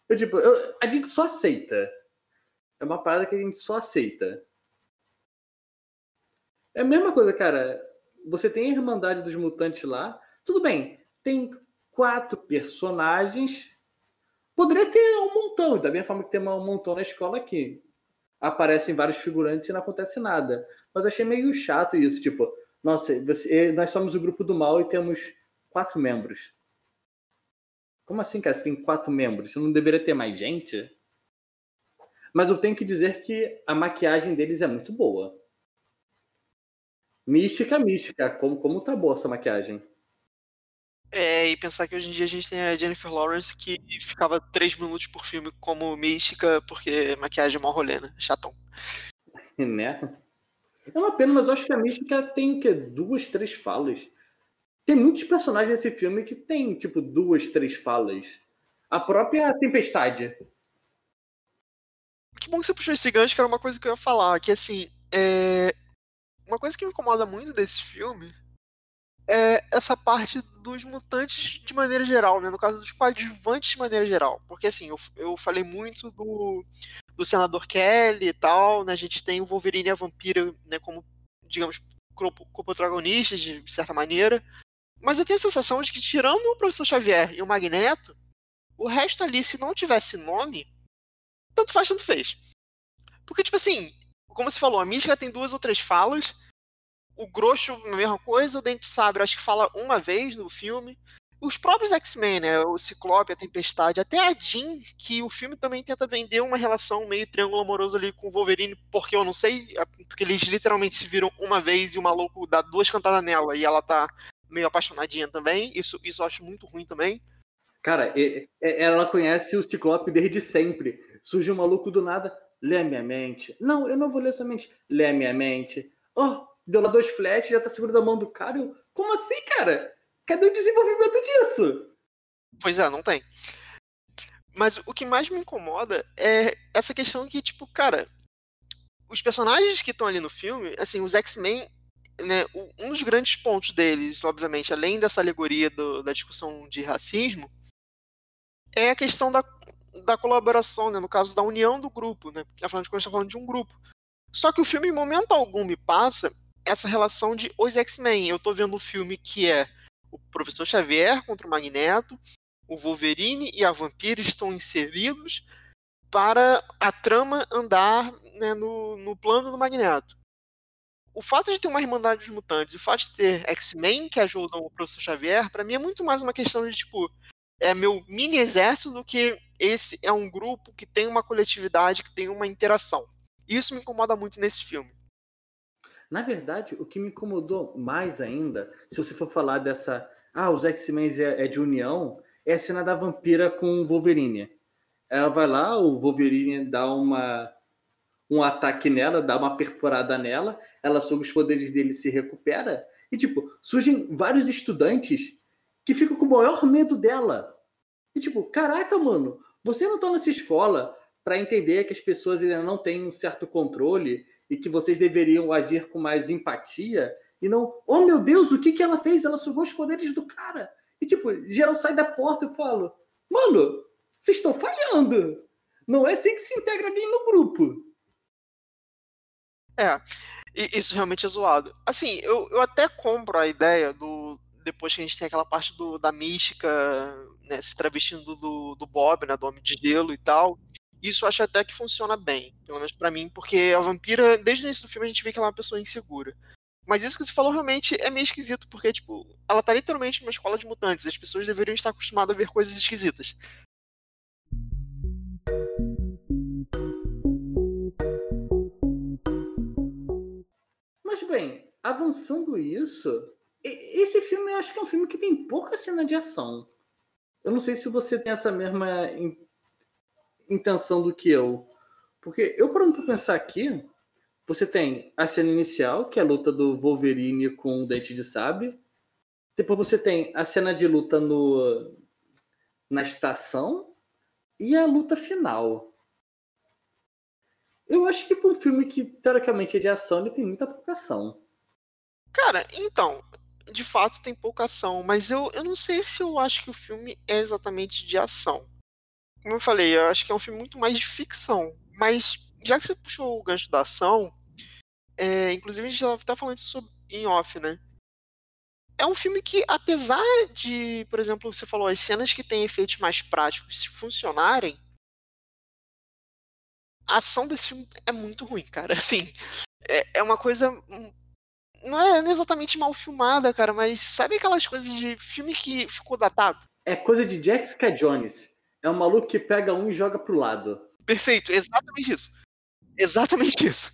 Eu, tipo, eu, a gente só aceita. É uma parada que a gente só aceita. É a mesma coisa, cara. Você tem a Irmandade dos Mutantes lá. Tudo bem, tem quatro personagens Poderia ter um montão, da mesma forma que tem um montão na escola aqui. Aparecem vários figurantes e não acontece nada. Mas eu achei meio chato isso, tipo, nossa, você, nós somos o grupo do mal e temos quatro membros. Como assim, cara? Você tem quatro membros? Você não deveria ter mais gente? Mas eu tenho que dizer que a maquiagem deles é muito boa. Mística, mística. Como, como tá boa essa maquiagem? É, e pensar que hoje em dia a gente tem a Jennifer Lawrence que ficava três minutos por filme como mística, porque maquiagem é mó rolê, né? Chatão. (laughs) Né? É uma pena, mas eu acho que a mística tem o quê? Duas, três falas. Tem muitos personagens nesse filme que tem, tipo, duas, três falas. A própria Tempestade. Que bom que você puxou esse gancho, que era uma coisa que eu ia falar. Que, assim, é... uma coisa que me incomoda muito desse filme é essa parte dos mutantes de maneira geral, né? No caso dos coadjuvantes de maneira geral. Porque assim, eu, eu falei muito do, do senador Kelly e tal, né? A gente tem o Wolverine e a Vampira, né, como, digamos, co-protagonistas, de certa maneira. Mas eu tenho a sensação de que, tirando o Professor Xavier e o Magneto, o resto ali, se não tivesse nome, tanto faz, tanto fez. Porque, tipo assim, como você falou, a Mística tem duas ou três falas, o Grosso, a mesma coisa. O Dente Sabre, acho que fala uma vez no filme. Os próprios X-Men, né? O Ciclope, a Tempestade, até a Jean, que o filme também tenta vender uma relação meio triângulo amoroso ali com o Wolverine, porque eu não sei, é, porque eles literalmente se viram uma vez e o maluco dá duas cantadas nela e ela tá meio apaixonadinha também. Isso, isso eu acho muito ruim também. Cara, ela conhece o Ciclope desde sempre. Surge um maluco do nada, lê a minha mente. Não, eu não vou ler sua mente. Lê a minha mente. Oh, deu lá dois flashes, já tá segurando a mão do cara. Eu, como assim, cara? Cadê o desenvolvimento disso? Pois é, não tem. Mas o que mais me incomoda é essa questão que, tipo, cara, os personagens que estão ali no filme, assim, os X-Men, né, um dos grandes pontos deles, obviamente, além dessa alegoria do, da discussão de racismo, é a questão da, da colaboração, né, no caso da união do grupo, né, porque afinal de contas está falando de um grupo. Só que o filme, em momento algum, me passa essa relação de os X-Men. Eu tô vendo um filme que é o Professor Xavier contra o Magneto, o Wolverine e a Vampira estão inseridos para a trama andar né, no, no plano do Magneto. O fato de ter uma Irmandade dos Mutantes e o fato de ter X-Men que ajudam o Professor Xavier, para mim é muito mais uma questão de, tipo, é meu mini exército do que esse é um grupo que tem uma coletividade, que tem uma interação. Isso me incomoda muito nesse filme. Na verdade, o que me incomodou mais ainda, se você for falar dessa. Ah, os X-Men é, é, de união, é a cena da vampira com o Wolverine. Ela vai lá, o Wolverine dá uma, um ataque nela, dá uma perfurada nela, ela, sob os poderes dele, se recupera. E, tipo, surgem vários estudantes que ficam com o maior medo dela. E, tipo, caraca, mano, você não tá nessa escola para entender que as pessoas ainda não têm um certo controle e que vocês deveriam agir com mais empatia e não, oh meu Deus, o que, que ela fez? Ela sugou os poderes do cara. E tipo, geral sai da porta e fala, mano, vocês estão falhando. Não é assim que se integra alguém no grupo. É, isso realmente é zoado. Assim, eu, eu até compro a ideia do. Depois que a gente tem aquela parte do, da mística, né, se travestindo do, do Bob, né, do Homem de Gelo e tal. Isso acho até que funciona bem, pelo menos para mim, porque a vampira, desde o início do filme, a gente vê que ela é uma pessoa insegura. Mas isso que você falou realmente é meio esquisito, porque, tipo, ela tá literalmente numa escola de mutantes. As pessoas deveriam estar acostumadas a ver coisas esquisitas. Mas, bem, avançando isso, esse filme eu acho que é um filme que tem pouca cena de ação. Eu não sei se você tem essa mesma intenção do que eu. Porque eu parando para pensar aqui, você tem a cena inicial, que é a luta do Wolverine com o Dente de Sabre. Depois você tem a cena de luta no, na estação e a luta final. Eu acho que para um filme que teoricamente é de ação, ele tem muita pouca ação. Cara, então, de fato tem pouca ação, mas eu, eu não sei se eu acho que o filme é exatamente de ação. Como eu falei, eu acho que é um filme muito mais de ficção. Mas já que você puxou o gancho da ação, é, inclusive a gente tá falando isso em off, né? É um filme que, apesar de, por exemplo, você falou, as cenas que têm efeitos mais práticos se funcionarem, a ação desse filme é muito ruim, cara. (laughs) Assim, é, é uma coisa não é exatamente mal filmada, cara, mas sabe aquelas coisas de filme que ficou datado? É coisa de Jessica Jones. É um maluco que pega um e joga pro lado. Perfeito, exatamente isso. Exatamente isso.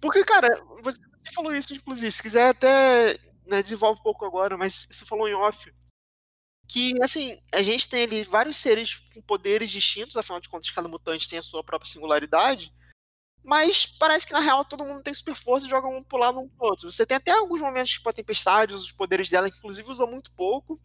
Porque, cara, você, falou isso, inclusive, se quiser até né, desenvolve um pouco agora, mas você falou em off. Que, assim, a gente tem ali vários seres com poderes distintos, afinal de contas, cada mutante tem a sua própria singularidade. Mas parece que na real todo mundo tem super força e joga um pro lado um pro outro. Você tem até alguns momentos tipo a tempestade, os poderes dela, inclusive usa muito pouco.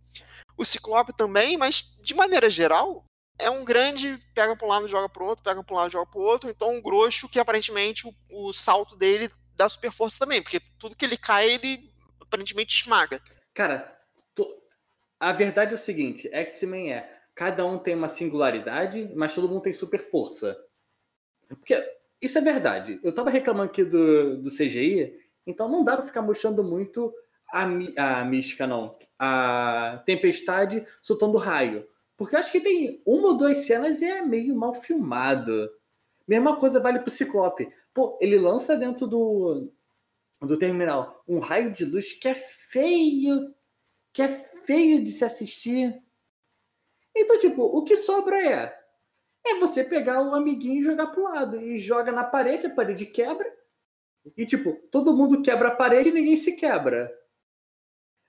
O Ciclope também, mas de maneira geral, é um grande pega pra um lado, joga pro outro, pega pra um lado, joga pro outro. Então um grosso que aparentemente o, o salto dele dá super força também, porque tudo que ele cai, ele aparentemente esmaga. Cara, a verdade é o seguinte: X-Men é cada um tem uma singularidade, mas todo mundo tem super força. Porque isso é verdade. Eu tava reclamando aqui do, do CGI, então não dá pra ficar mostrando muito a, a mística, não. A tempestade soltando raio. Porque eu acho que tem uma ou duas cenas e é meio mal filmado. Mesma coisa vale pro Ciclope. Pô, ele lança dentro do, do terminal um raio de luz que é feio. Que é feio de se assistir. Então, tipo, o que sobra é é você pegar o amiguinho e jogar pro lado. E joga na parede, a parede quebra. E tipo, todo mundo quebra a parede e ninguém se quebra.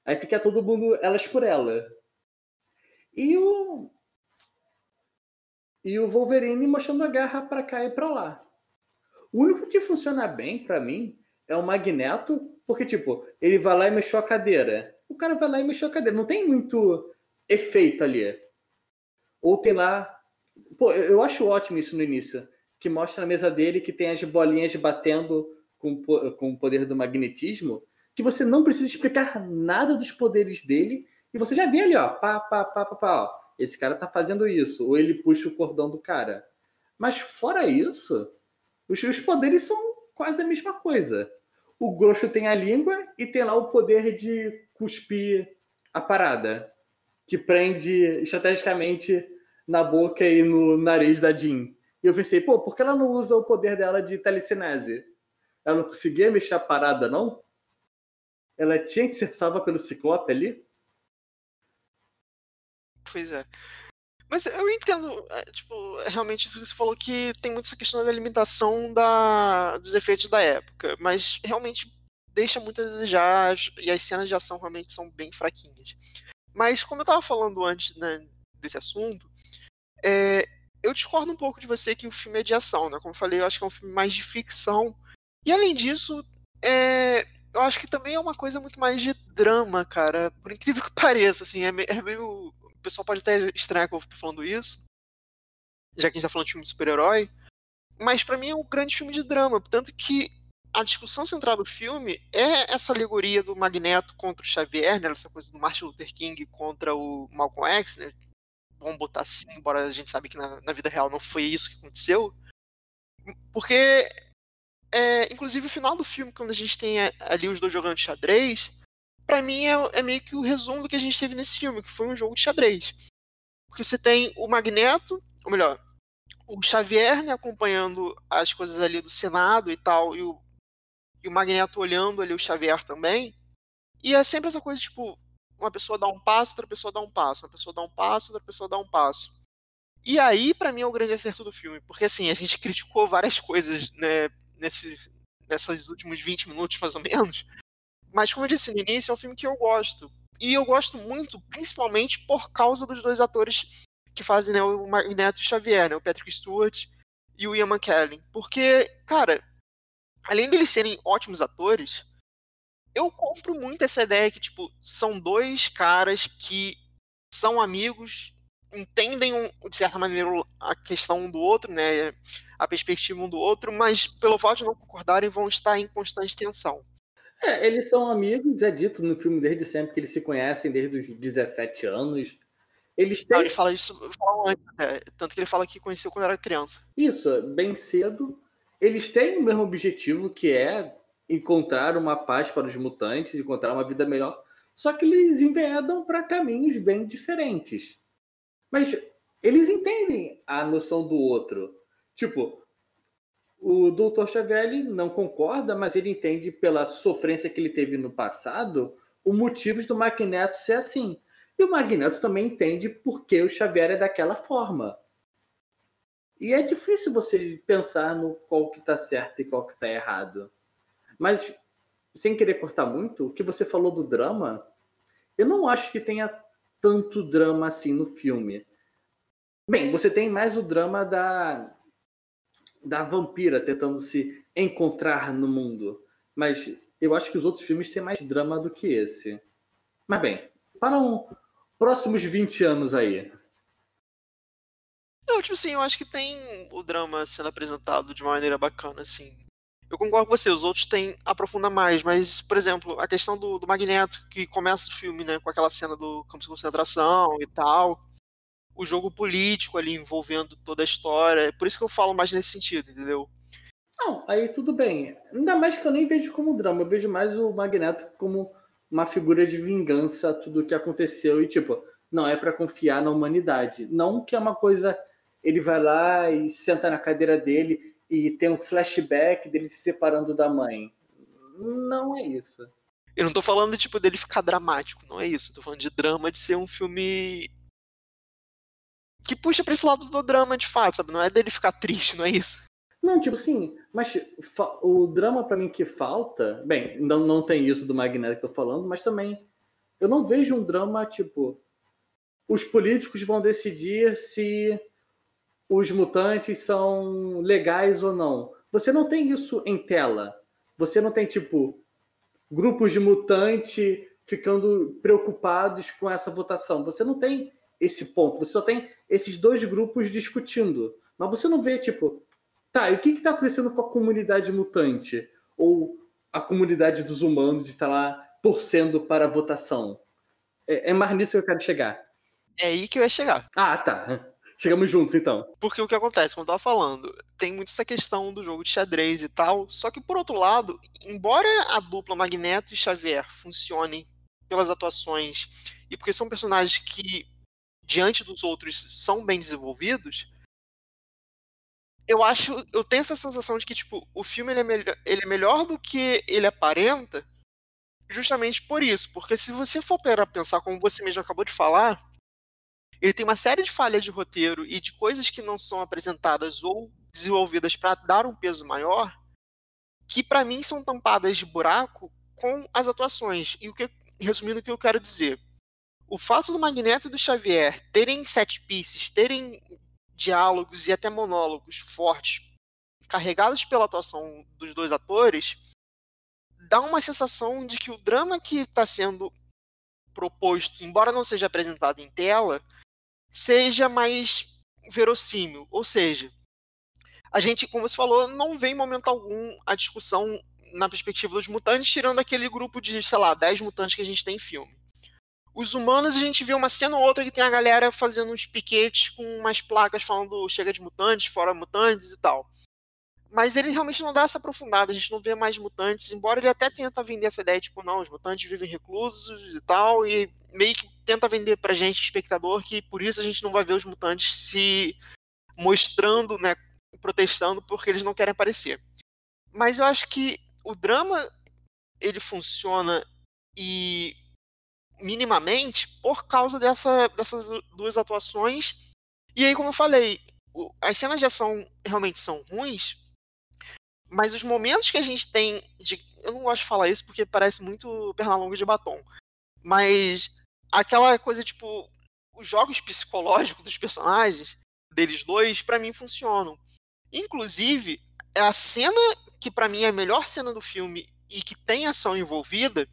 Aí fica todo mundo elas por ela. E o. E o Wolverine mostrando a garra para cá e para lá. O único que funciona bem para mim é o Magneto, porque, tipo, ele vai lá e mexeu a cadeira. O cara vai lá e mexeu a cadeira. Não tem muito efeito ali. Ou tem lá Pô, eu acho ótimo isso no início. Que mostra na mesa dele que tem as bolinhas batendo com, com o poder do magnetismo. Que você não precisa explicar nada dos poderes dele. E você já vê ali, ó. Pá, pá, pá, pá, pá. Ó, esse cara tá fazendo isso. Ou ele puxa o cordão do cara. Mas fora isso, os, os poderes são quase a mesma coisa. O Grosso tem a língua e tem lá o poder de cuspir a parada. Que prende estrategicamente na boca e no nariz da Jean. E eu pensei, pô, por que ela não usa o poder dela de telecinese? Ela não conseguia mexer a parada, não? Ela tinha que ser salva pelo Ciclope ali? Pois é. Mas eu entendo, é, tipo, realmente isso que você falou que tem muito essa questão da limitação da, dos efeitos da época, mas realmente deixa muito a desejar e as cenas de ação realmente são bem fraquinhas. Mas como eu tava falando antes né, desse assunto, é, eu discordo um pouco de você que o filme é de ação, né? Como eu falei, eu acho que é um filme mais de ficção. E além disso, é, eu acho que também é uma coisa muito mais de drama, cara. Por incrível (laughs) que pareça, assim, é, é meio. O pessoal pode até estranhar que eu tô falando isso, já que a gente tá falando de filme de super-herói. Mas para mim é um grande filme de drama. Tanto que a discussão central do filme é essa alegoria do Magneto contra o Xavier, né? Essa coisa do Martin Luther King contra o Malcolm X, né? Vamos botar assim, embora a gente sabe que na, na vida real não foi isso que aconteceu. Porque, é, inclusive, o final do filme, quando a gente tem ali os dois jogando xadrez, para mim é, é, meio que o resumo do que a gente teve nesse filme, que foi um jogo de xadrez. Porque você tem o Magneto, ou melhor, o Xavier né, acompanhando as coisas ali do Senado e tal, e o, e o Magneto olhando ali o Xavier também. E é sempre essa coisa, tipo, uma pessoa dá um passo, outra pessoa dá um passo, uma pessoa dá um passo, outra pessoa dá um passo. E aí, para mim, é o grande acerto do filme, porque assim, a gente (laughs) criticou várias coisas né, nesse, desses últimos 20 minutos, mais ou menos. Mas, como eu disse no início, é um filme que eu gosto. E eu gosto muito, principalmente por causa dos dois atores que fazem né, o Magneto e Xavier, né, o Patrick Stewart e o Ian McKellen. Porque, cara, além deles serem ótimos atores, eu compro muito essa ideia que, tipo, são dois caras que são amigos, entendem, de certa maneira, a questão um do outro, né? A perspectiva um do outro, mas pelo fato de não concordarem, vão estar em constante tensão. É, eles são amigos, é dito no filme desde sempre que eles se conhecem desde os 17 anos. Eles têm... ele fala isso fala antes, né? tanto que ele fala que conheceu quando era criança. Isso, bem cedo. Eles têm o mesmo objetivo, que é encontrar uma paz para os mutantes, encontrar uma vida melhor. Só que eles enveredam para caminhos bem diferentes. Mas eles entendem a noção do outro. Tipo, o Dr. Chavelli não concorda, mas ele entende pela sofrência que ele teve no passado os motivos do Magneto ser assim. E o Magneto também entende por que o Xavier é daquela forma. E é difícil você pensar no qual que está certo e qual que está errado. Mas, sem querer cortar muito, o que você falou do drama, eu não acho que tenha tanto drama assim no filme. Bem, você tem mais o drama da, da vampira tentando se encontrar no mundo. Mas eu acho que os outros filmes têm mais drama do que esse. Mas bem, para um próximos 20 anos aí. Não, tipo assim, eu acho que tem o drama sendo apresentado de uma maneira bacana, assim. Eu concordo com você, os outros têm aprofunda mais, mas, por exemplo, a questão do, do Magneto, que começa o filme, né, com aquela cena do campo de concentração e tal, o jogo político ali envolvendo toda a história, é por isso que eu falo mais nesse sentido, entendeu? Não, aí tudo bem. Ainda mais que eu nem vejo como drama, eu vejo mais o Magneto como uma figura de vingança tudo que aconteceu e tipo, não é para confiar na humanidade. Não que é uma coisa ele vai lá e senta na cadeira dele e tem um flashback dele se separando da mãe. Não é isso. Eu não tô falando, tipo, dele ficar dramático, não é isso. Eu tô falando de drama, de ser um filme que puxa pra esse lado do drama de fato, sabe? Não é dele ficar triste, não é isso. Não, tipo assim, mas o drama para mim que falta, bem, não, não tem isso do Magneto que tô falando, mas também eu não vejo um drama tipo os políticos vão decidir se os mutantes são legais ou não. Você não tem isso em tela. Você não tem, tipo, grupos de mutante ficando preocupados com essa votação. Você não tem esse ponto. Você só tem esses dois grupos discutindo. Mas você não vê, tipo, tá, e o que está acontecendo com a comunidade mutante? Ou a comunidade dos humanos está lá torcendo para a votação? É, é mais nisso que eu quero chegar. É aí que eu ia chegar. Ah, tá. Chegamos juntos, então. Porque o que acontece, como eu tava falando, tem muito essa questão do jogo de xadrez e tal. Só que, por outro lado, embora a dupla Magneto e Xavier funcionem pelas atuações e porque são personagens que, diante dos outros, são bem desenvolvidos, eu acho. Eu tenho essa sensação de que, tipo, o filme ele é, melhor, ele é melhor do que ele aparenta justamente por isso. Porque se você for pensar, como você mesmo acabou de falar ele tem uma série de falhas de roteiro e de coisas que não são apresentadas ou desenvolvidas para dar um peso maior, que para mim são tampadas de buraco com as atuações. E o que, resumindo o que eu quero dizer, o fato do Magneto e do Xavier terem set pieces, terem diálogos e até monólogos fortes, carregados pela atuação dos dois atores, dá uma sensação de que o drama que está sendo proposto, embora não seja apresentado em tela, seja mais verossímil. Ou seja, a gente, como você falou, não vê em momento algum a discussão na perspectiva dos mutantes, tirando aquele grupo de, sei lá, 10 mutantes que a gente tem em filme. Os humanos, a gente vê uma cena ou outra que tem a galera fazendo uns piquetes com umas placas falando chega de mutantes, fora mutantes e tal. Mas ele realmente não dá essa aprofundada, a gente não vê mais mutantes, embora ele até tenta vender essa ideia, tipo, não, os mutantes vivem reclusos e tal, e meio que tenta vender pra gente, espectador, que por isso a gente não vai ver os mutantes se mostrando, né, protestando porque eles não querem aparecer. Mas eu acho que o drama ele funciona e minimamente por causa dessa, dessas duas atuações. E aí, como eu falei, as cenas de ação realmente são ruins, Mas os momentos que a gente tem de. Eu não gosto de falar isso porque parece muito Pernalonga de batom. Mas aquela coisa, tipo, os jogos psicológicos dos personagens, deles dois, para mim funcionam. Inclusive, é a cena que para mim é a melhor cena do filme e que tem ação envolvida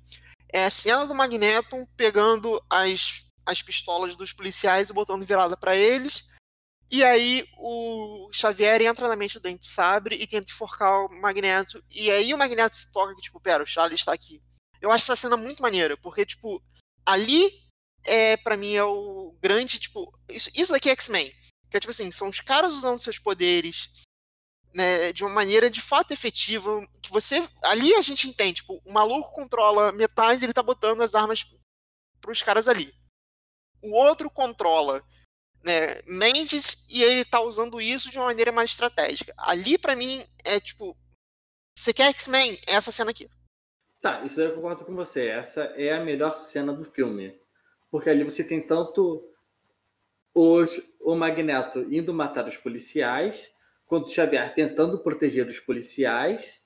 é a cena do Magneto pegando as, as pistolas dos policiais e botando virada para eles. E aí o Xavier entra na mente do Dente Sabre e tenta enforcar o Magneto. E aí o Magneto se toca que, tipo, pera, o Charlie está aqui. Eu acho essa cena muito maneira, porque, tipo, ali é, para mim, é o grande, tipo, isso, isso daqui é X-Men. Que é, tipo assim, são os caras usando seus poderes né, de uma maneira de fato efetiva, que você. Ali a gente entende, tipo, o maluco controla metade, ele tá botando as armas pros caras ali. O outro controla né, Mendes e ele tá usando isso de uma maneira mais estratégica. Ali, para mim, é tipo. Você quer X-Men? É essa cena aqui. Tá, isso eu concordo com você. Essa é a melhor cena do filme. Porque ali você tem tanto os, o Magneto indo matar os policiais, quanto o Xavier tentando proteger os policiais,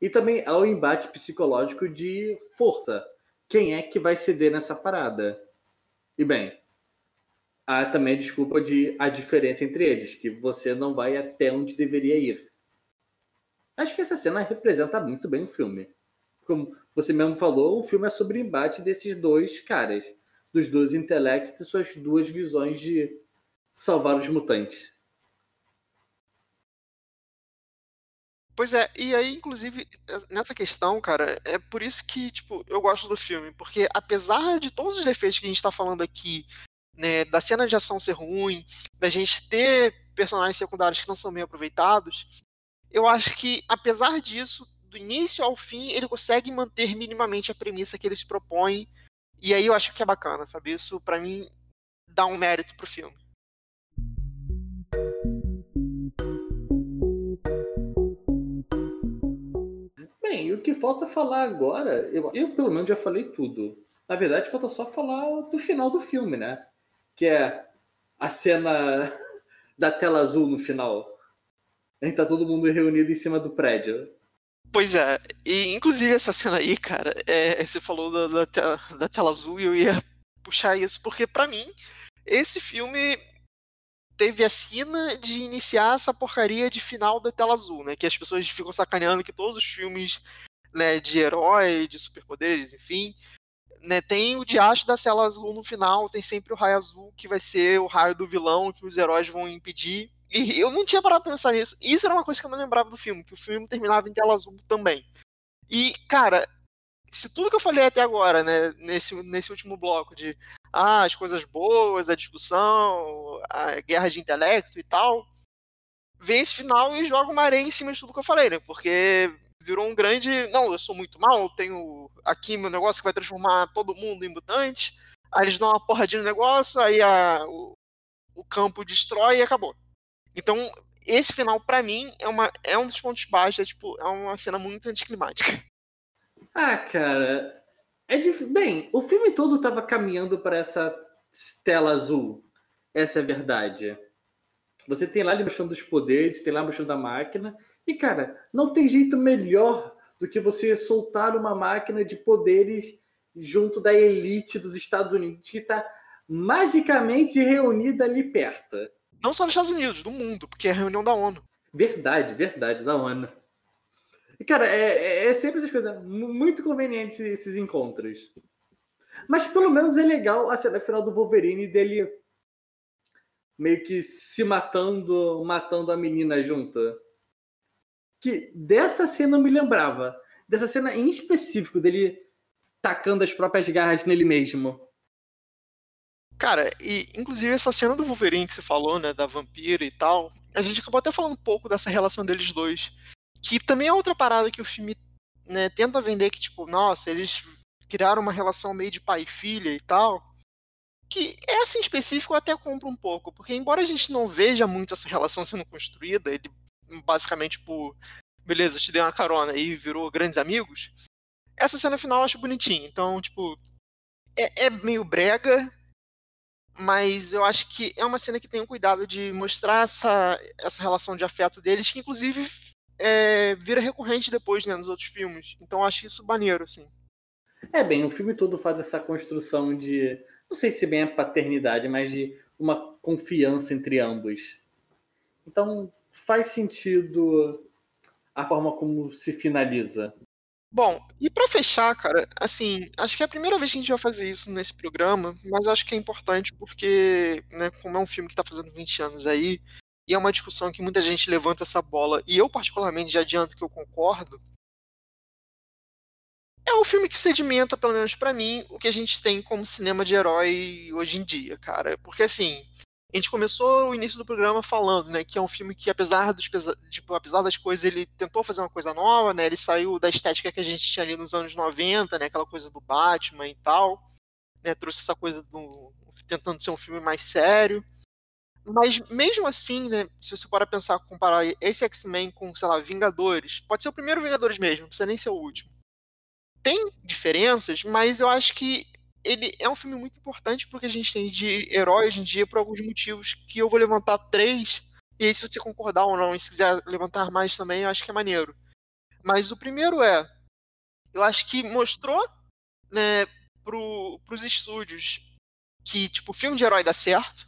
e também há o embate psicológico de força. Quem é que vai ceder nessa parada? E bem, há também a desculpa de a diferença entre eles, que você não vai até onde deveria ir. Acho que essa cena representa muito bem o filme. Como você mesmo falou, o filme é sobre o embate desses dois caras, dos dois intelectos e suas duas visões de salvar os mutantes. Pois é, e aí, inclusive, nessa questão, cara, é por isso que, tipo, eu gosto do filme, porque apesar de todos os defeitos que a gente tá falando aqui, né, da cena de ação ser ruim, da gente ter personagens secundários que não são bem aproveitados, eu acho que, apesar disso, do início ao fim, ele consegue manter minimamente a premissa que eles propõem, e aí eu acho que é bacana, sabe? Isso, para mim, dá um mérito pro filme. Bem, o que falta falar agora, eu, eu pelo menos já falei tudo. Na verdade, falta só falar do final do filme, né? Que é a cena (laughs) da tela azul no final. A gente tá todo mundo reunido em cima do prédio. Pois é, e inclusive essa cena aí, cara, é, você falou da, da, tela, da tela azul e eu ia (laughs) puxar isso, porque para mim, esse filme teve a sina de iniciar essa porcaria de final da tela azul, né? Que as pessoas ficam sacaneando que todos os filmes né, de herói, de superpoderes, enfim, né, tem o diacho da tela azul no final, tem sempre o raio azul que vai ser o raio do vilão que os heróis vão impedir. E eu não tinha parado pra pensar nisso. Isso era uma coisa que eu não lembrava do filme, que o filme terminava em tela azul também. E, cara, se tudo que eu falei até agora, né, nesse, nesse último bloco de ah, as coisas boas, a discussão, a guerra de intelecto e tal, vem esse final e joga uma areia em cima de tudo que eu falei, né? Porque virou um grande. Não, eu sou muito mal, tenho aqui meu negócio que vai transformar todo mundo em mutante. Aí eles dão uma porradinha no negócio, aí a, o, o campo destrói e acabou. Então, esse final, para mim, é, uma, é um dos pontos baixos, é, tipo, é uma cena muito anticlimática. (laughs) Ah, cara. É dif... Bem, o filme todo estava caminhando para essa tela azul. Essa é a verdade. Você tem lá ele mostrando os poderes, tem lá mostrando a máquina. E, cara, não tem jeito melhor do que você soltar uma máquina de poderes junto da elite dos Estados Unidos, que está magicamente reunida ali perto. Não só nos Estados Unidos, do mundo, porque é a reunião da ONU. Verdade, verdade, da ONU. Cara, é, é, é sempre essas coisas. Muito convenientes esses encontros. Mas pelo menos é legal a cena final do Wolverine dele meio que se matando, matando a menina junto. Que dessa cena eu me lembrava. Dessa cena em específico dele tacando as próprias garras nele mesmo. Cara, e inclusive essa cena do Wolverine que você falou, né, da vampira e tal, a gente acabou até falando um pouco dessa relação deles dois. Que também é outra parada que o filme né, tenta vender que, tipo, nossa, eles criaram uma relação meio de pai e filha e tal. Que essa em específico eu até compro um pouco, porque embora a gente não veja muito essa relação sendo construída, ele basicamente, tipo, beleza, te dei uma carona e virou grandes amigos. Essa cena final eu acho bonitinha. Então, tipo, é, é meio brega, mas eu acho que é uma cena que tem o cuidado de mostrar essa, essa relação de afeto deles, que inclusive é, vira recorrente depois, né, nos outros filmes. Então eu acho isso maneiro, assim. É, bem, o filme todo faz essa construção de, não sei se bem a paternidade, mas de uma confiança entre ambos. Então faz sentido a forma como se finaliza. Bom, e para fechar, cara, assim, acho que é a primeira vez que a gente vai fazer isso nesse programa, mas acho que é importante porque, né, como é um filme que tá fazendo 20 anos aí, e é uma discussão que muita gente levanta essa bola, e eu particularmente já adianto que eu concordo, é um filme que sedimenta, pelo menos para mim, o que a gente tem como cinema de herói hoje em dia, cara. Porque assim, a gente começou o início do programa falando, né, que é um filme que apesar dos tipo, apesar das coisas, ele tentou fazer uma coisa nova, né? Ele saiu da estética que a gente tinha ali nos anos 90, né, aquela coisa do Batman e tal, né, trouxe essa coisa do tentando ser um filme mais sério. Mas mesmo assim, né, se você para pensar, comparar esse X-Men com, sei lá, Vingadores, pode ser o primeiro Vingadores mesmo, não precisa nem ser o último. Tem diferenças, mas eu acho que ele é um filme muito importante porque a gente tem de herói hoje em dia por alguns motivos que eu vou levantar três. E aí, se você concordar ou não, e se quiser levantar mais também, eu acho que é maneiro. Mas o primeiro é, eu acho que mostrou, né, pro, pros estúdios que, tipo, filme de herói dá certo.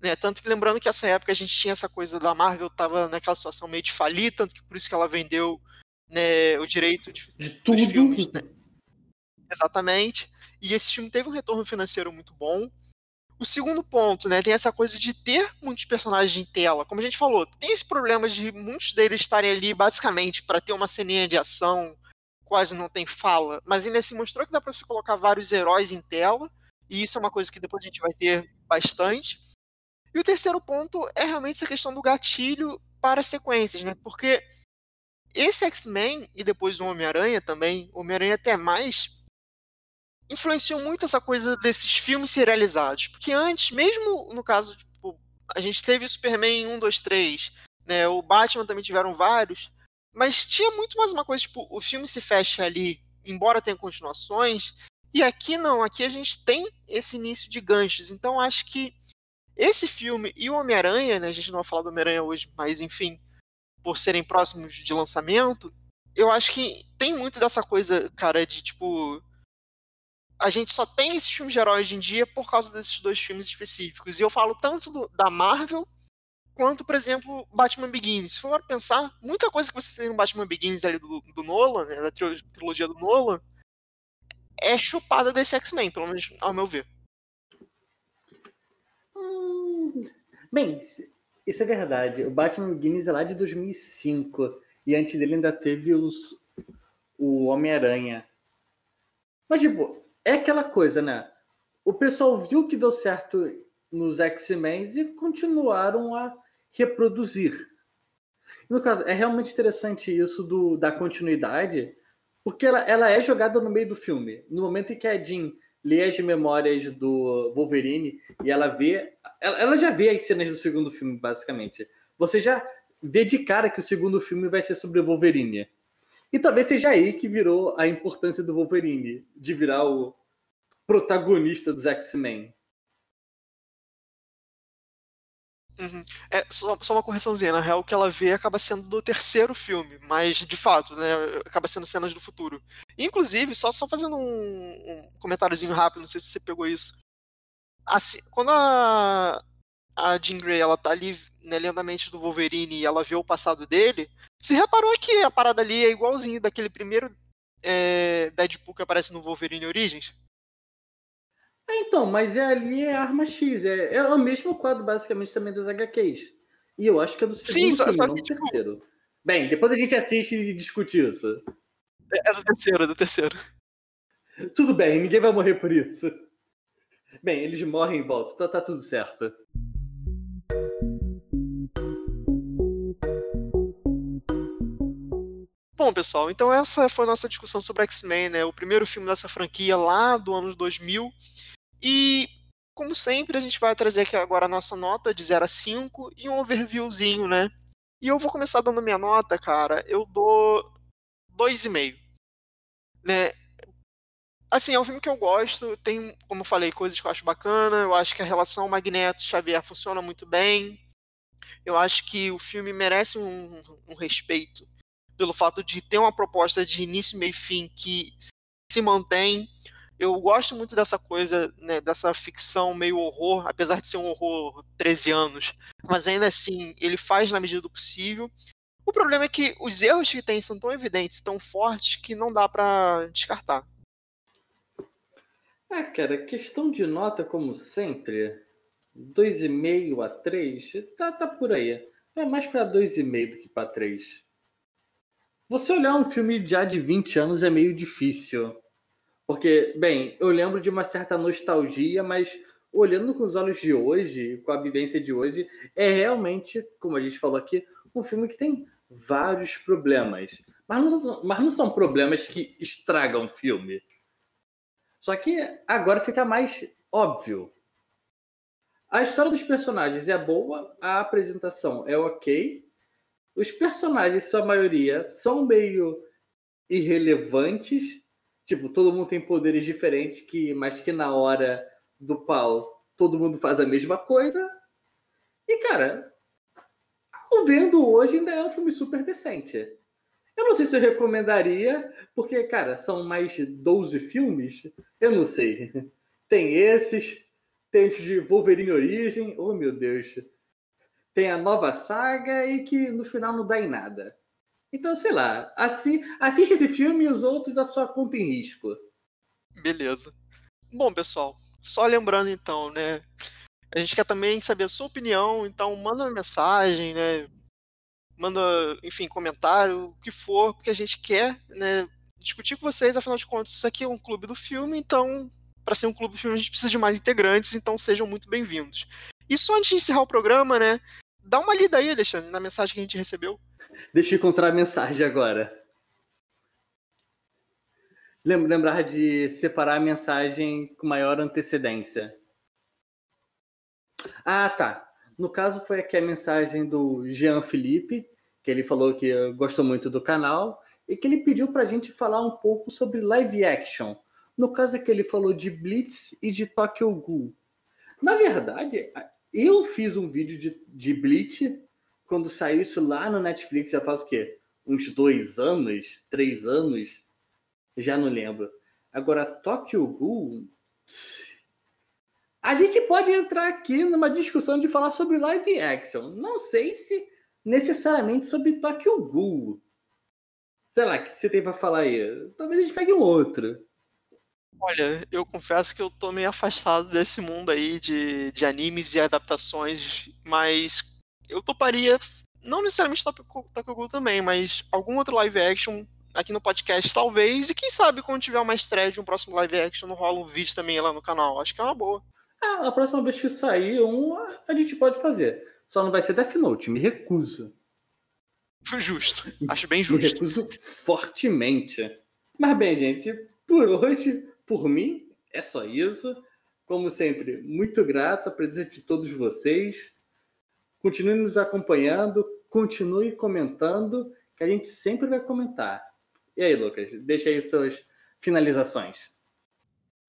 Né? Tanto que lembrando que essa época a gente tinha essa coisa da Marvel tava naquela situação meio de falir, tanto que por isso que ela vendeu né, o direito de, de tudo. filmes. Né? Exatamente. E esse filme teve um retorno financeiro muito bom. O segundo ponto, né, tem essa coisa de ter muitos personagens em tela. Como a gente falou, tem esse problema de muitos deles estarem ali basicamente para ter uma ceninha de ação, quase não tem fala, mas ainda assim mostrou que dá para você colocar vários heróis em tela, e isso é uma coisa que depois a gente vai ter bastante. E o terceiro ponto é realmente essa questão do gatilho para sequências, né? Porque esse X-Men e depois o Homem-Aranha também, Homem-Aranha até mais, influenciou muito essa coisa desses filmes serializados. Porque antes, mesmo no caso, tipo, a gente teve Superman 1, 2, 3, né? O Batman também tiveram vários. Mas tinha muito mais uma coisa, tipo, o filme se fecha ali, embora tenha continuações. E aqui não, aqui a gente tem esse início de ganchos. Então acho que esse filme e o Homem-Aranha, né, a gente não vai falar do Homem-Aranha hoje, mas enfim, por serem próximos de lançamento, eu acho que tem muito dessa coisa, cara, de tipo. A gente só tem esses filmes de heróis hoje em dia por causa desses dois filmes específicos. E eu falo tanto do, da Marvel quanto, por exemplo, Batman Begins. Se for pensar, muita coisa que você tem no Batman Begins ali do, do Nolan, né, da trilogia do Nolan, é chupada desse X-Men, pelo menos ao meu ver. Bem, isso é verdade. O Batman Begins é lá de 2005. E antes dele ainda teve os, o Homem-Aranha. Mas, tipo, é aquela coisa, né? O pessoal viu que deu certo nos X-Men e continuaram a reproduzir. No caso, é realmente interessante isso do, da continuidade, porque ela, ela é jogada no meio do filme. No momento em que a Jean lê as memórias do Wolverine e ela vê. Ela, ela já vê as cenas do segundo filme, basicamente. Você já vê de cara que o segundo filme vai ser sobre o Wolverine. E talvez seja aí que virou a importância do Wolverine, de virar o protagonista dos X-Men. Uhum. É, só, só, uma correçãozinha, na real, o que ela vê acaba sendo do terceiro filme, mas de fato, né, acaba sendo cenas do futuro. Inclusive, só, só fazendo um, um comentáriozinho rápido, não sei se você pegou isso. Assim, quando a, a Jean Grey ela tá ali né, lentamente do Wolverine e ela vê o passado dele, você reparou que a parada ali é igualzinho daquele primeiro é, Deadpool que aparece no Wolverine Origins? É, então, mas é, ali é arma X, é, é o mesmo quadro basicamente também das HQs. E eu acho que é do segundo Sim, filme, só, não do tipo... terceiro. Bem, depois a gente assiste e discute isso. É, é do terceiro, é do terceiro. Tudo bem, ninguém vai morrer por isso. Bem, eles morrem e voltam, então tá tudo certo. Bom, pessoal, então essa foi a nossa discussão sobre X-Men, né? O primeiro filme dessa franquia lá do ano 2000. E, como sempre, a gente vai trazer aqui agora a nossa nota de 0 a 5 e um overviewzinho, né? E eu vou começar dando minha nota, cara. Eu dou 2,5. Né? Assim, é um filme que eu gosto. Tem, como eu falei, coisas que eu acho bacana. Eu acho que a relação Magneto-Xavier funciona muito bem. Eu acho que o filme merece um, um respeito pelo fato de ter uma proposta de início, meio e fim que se mantém. Eu gosto muito dessa coisa, né, dessa ficção meio horror, apesar de ser um horror 13 anos, mas ainda assim ele faz na medida do possível. O problema é que os erros que tem são tão evidentes, tão fortes, que não dá para descartar. Ah, cara, questão de nota, como sempre, 2,5 a 3, tá, tá por aí. É mais para 2,5 do que para 3. Você olhar um filme já de 20 anos é meio difícil. Porque, bem, eu lembro de uma certa nostalgia, mas olhando com os olhos de hoje, com a vivência de hoje, é realmente, como a gente falou aqui, um filme que tem vários problemas. Mas não, mas não são problemas que estragam o filme. Só que agora fica mais óbvio. A história dos personagens é boa, a apresentação é ok. Os personagens, sua maioria, são meio irrelevantes Tipo, todo mundo tem poderes diferentes, que, mas que na hora do pau todo mundo faz a mesma coisa. E, cara, o Vendo hoje ainda é um filme super decente. Eu não sei se eu recomendaria, porque, cara, são mais de 12 filmes. Eu não sei. Tem esses, tem os de Wolverine Origem, oh meu Deus. Tem a nova saga e que no final não dá em nada. Então, sei lá, assi assiste esse filme e os outros a sua conta em risco. Beleza. Bom, pessoal, só lembrando então, né? A gente quer também saber a sua opinião, então manda uma mensagem, né? Manda, enfim, comentário, o que for, porque a gente quer, né, discutir com vocês, afinal de contas, isso aqui é um clube do filme, então, para ser um clube do filme, a gente precisa de mais integrantes, então sejam muito bem-vindos. E só antes de encerrar o programa, né, dá uma lida aí, Alexandre, na mensagem que a gente recebeu. Deixa eu encontrar a mensagem agora. Lembrar de separar a mensagem com maior antecedência. Ah, tá. No caso foi aqui a mensagem do Jean Felipe, que ele falou que gostou muito do canal e que ele pediu para a gente falar um pouco sobre live action. No caso é que ele falou de Blitz e de Tokyo Ghoul. Na verdade, eu fiz um vídeo de, de Blitz quando saiu isso lá no Netflix, já faz o quê? Uns dois anos? Três anos? Já não lembro. Agora, Tokyo Ghoul... A gente pode entrar aqui numa discussão de falar sobre live action. Não sei se necessariamente sobre Tokyo Ghoul. Sei lá, o que você tem para falar aí? Talvez a gente pegue um outro. Olha, eu confesso que eu tô meio afastado desse mundo aí de, de animes e adaptações, mas eu toparia, não necessariamente Tokyo também, mas algum outro live action aqui no podcast, talvez. E quem sabe quando tiver uma estreia de um próximo live action, não rola um vídeo também lá no canal. Acho que é uma boa. Ah, a próxima vez que sair um, a gente pode fazer. Só não vai ser Death Note, me recuso. (laughs) Justo. Acho (laughs) bem justo. Me recuso fortemente. Mas bem, gente, por hoje, por mim, é só isso. Como sempre, muito grato a presença de todos vocês. Continue nos acompanhando, continue comentando, que a gente sempre vai comentar. E aí, Lucas, deixa aí suas finalizações.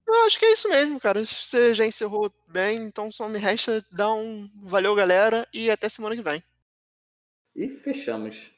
Eu acho que é isso mesmo, cara. Você já encerrou bem, então só me resta dar um valeu, galera, e até semana que vem. E fechamos.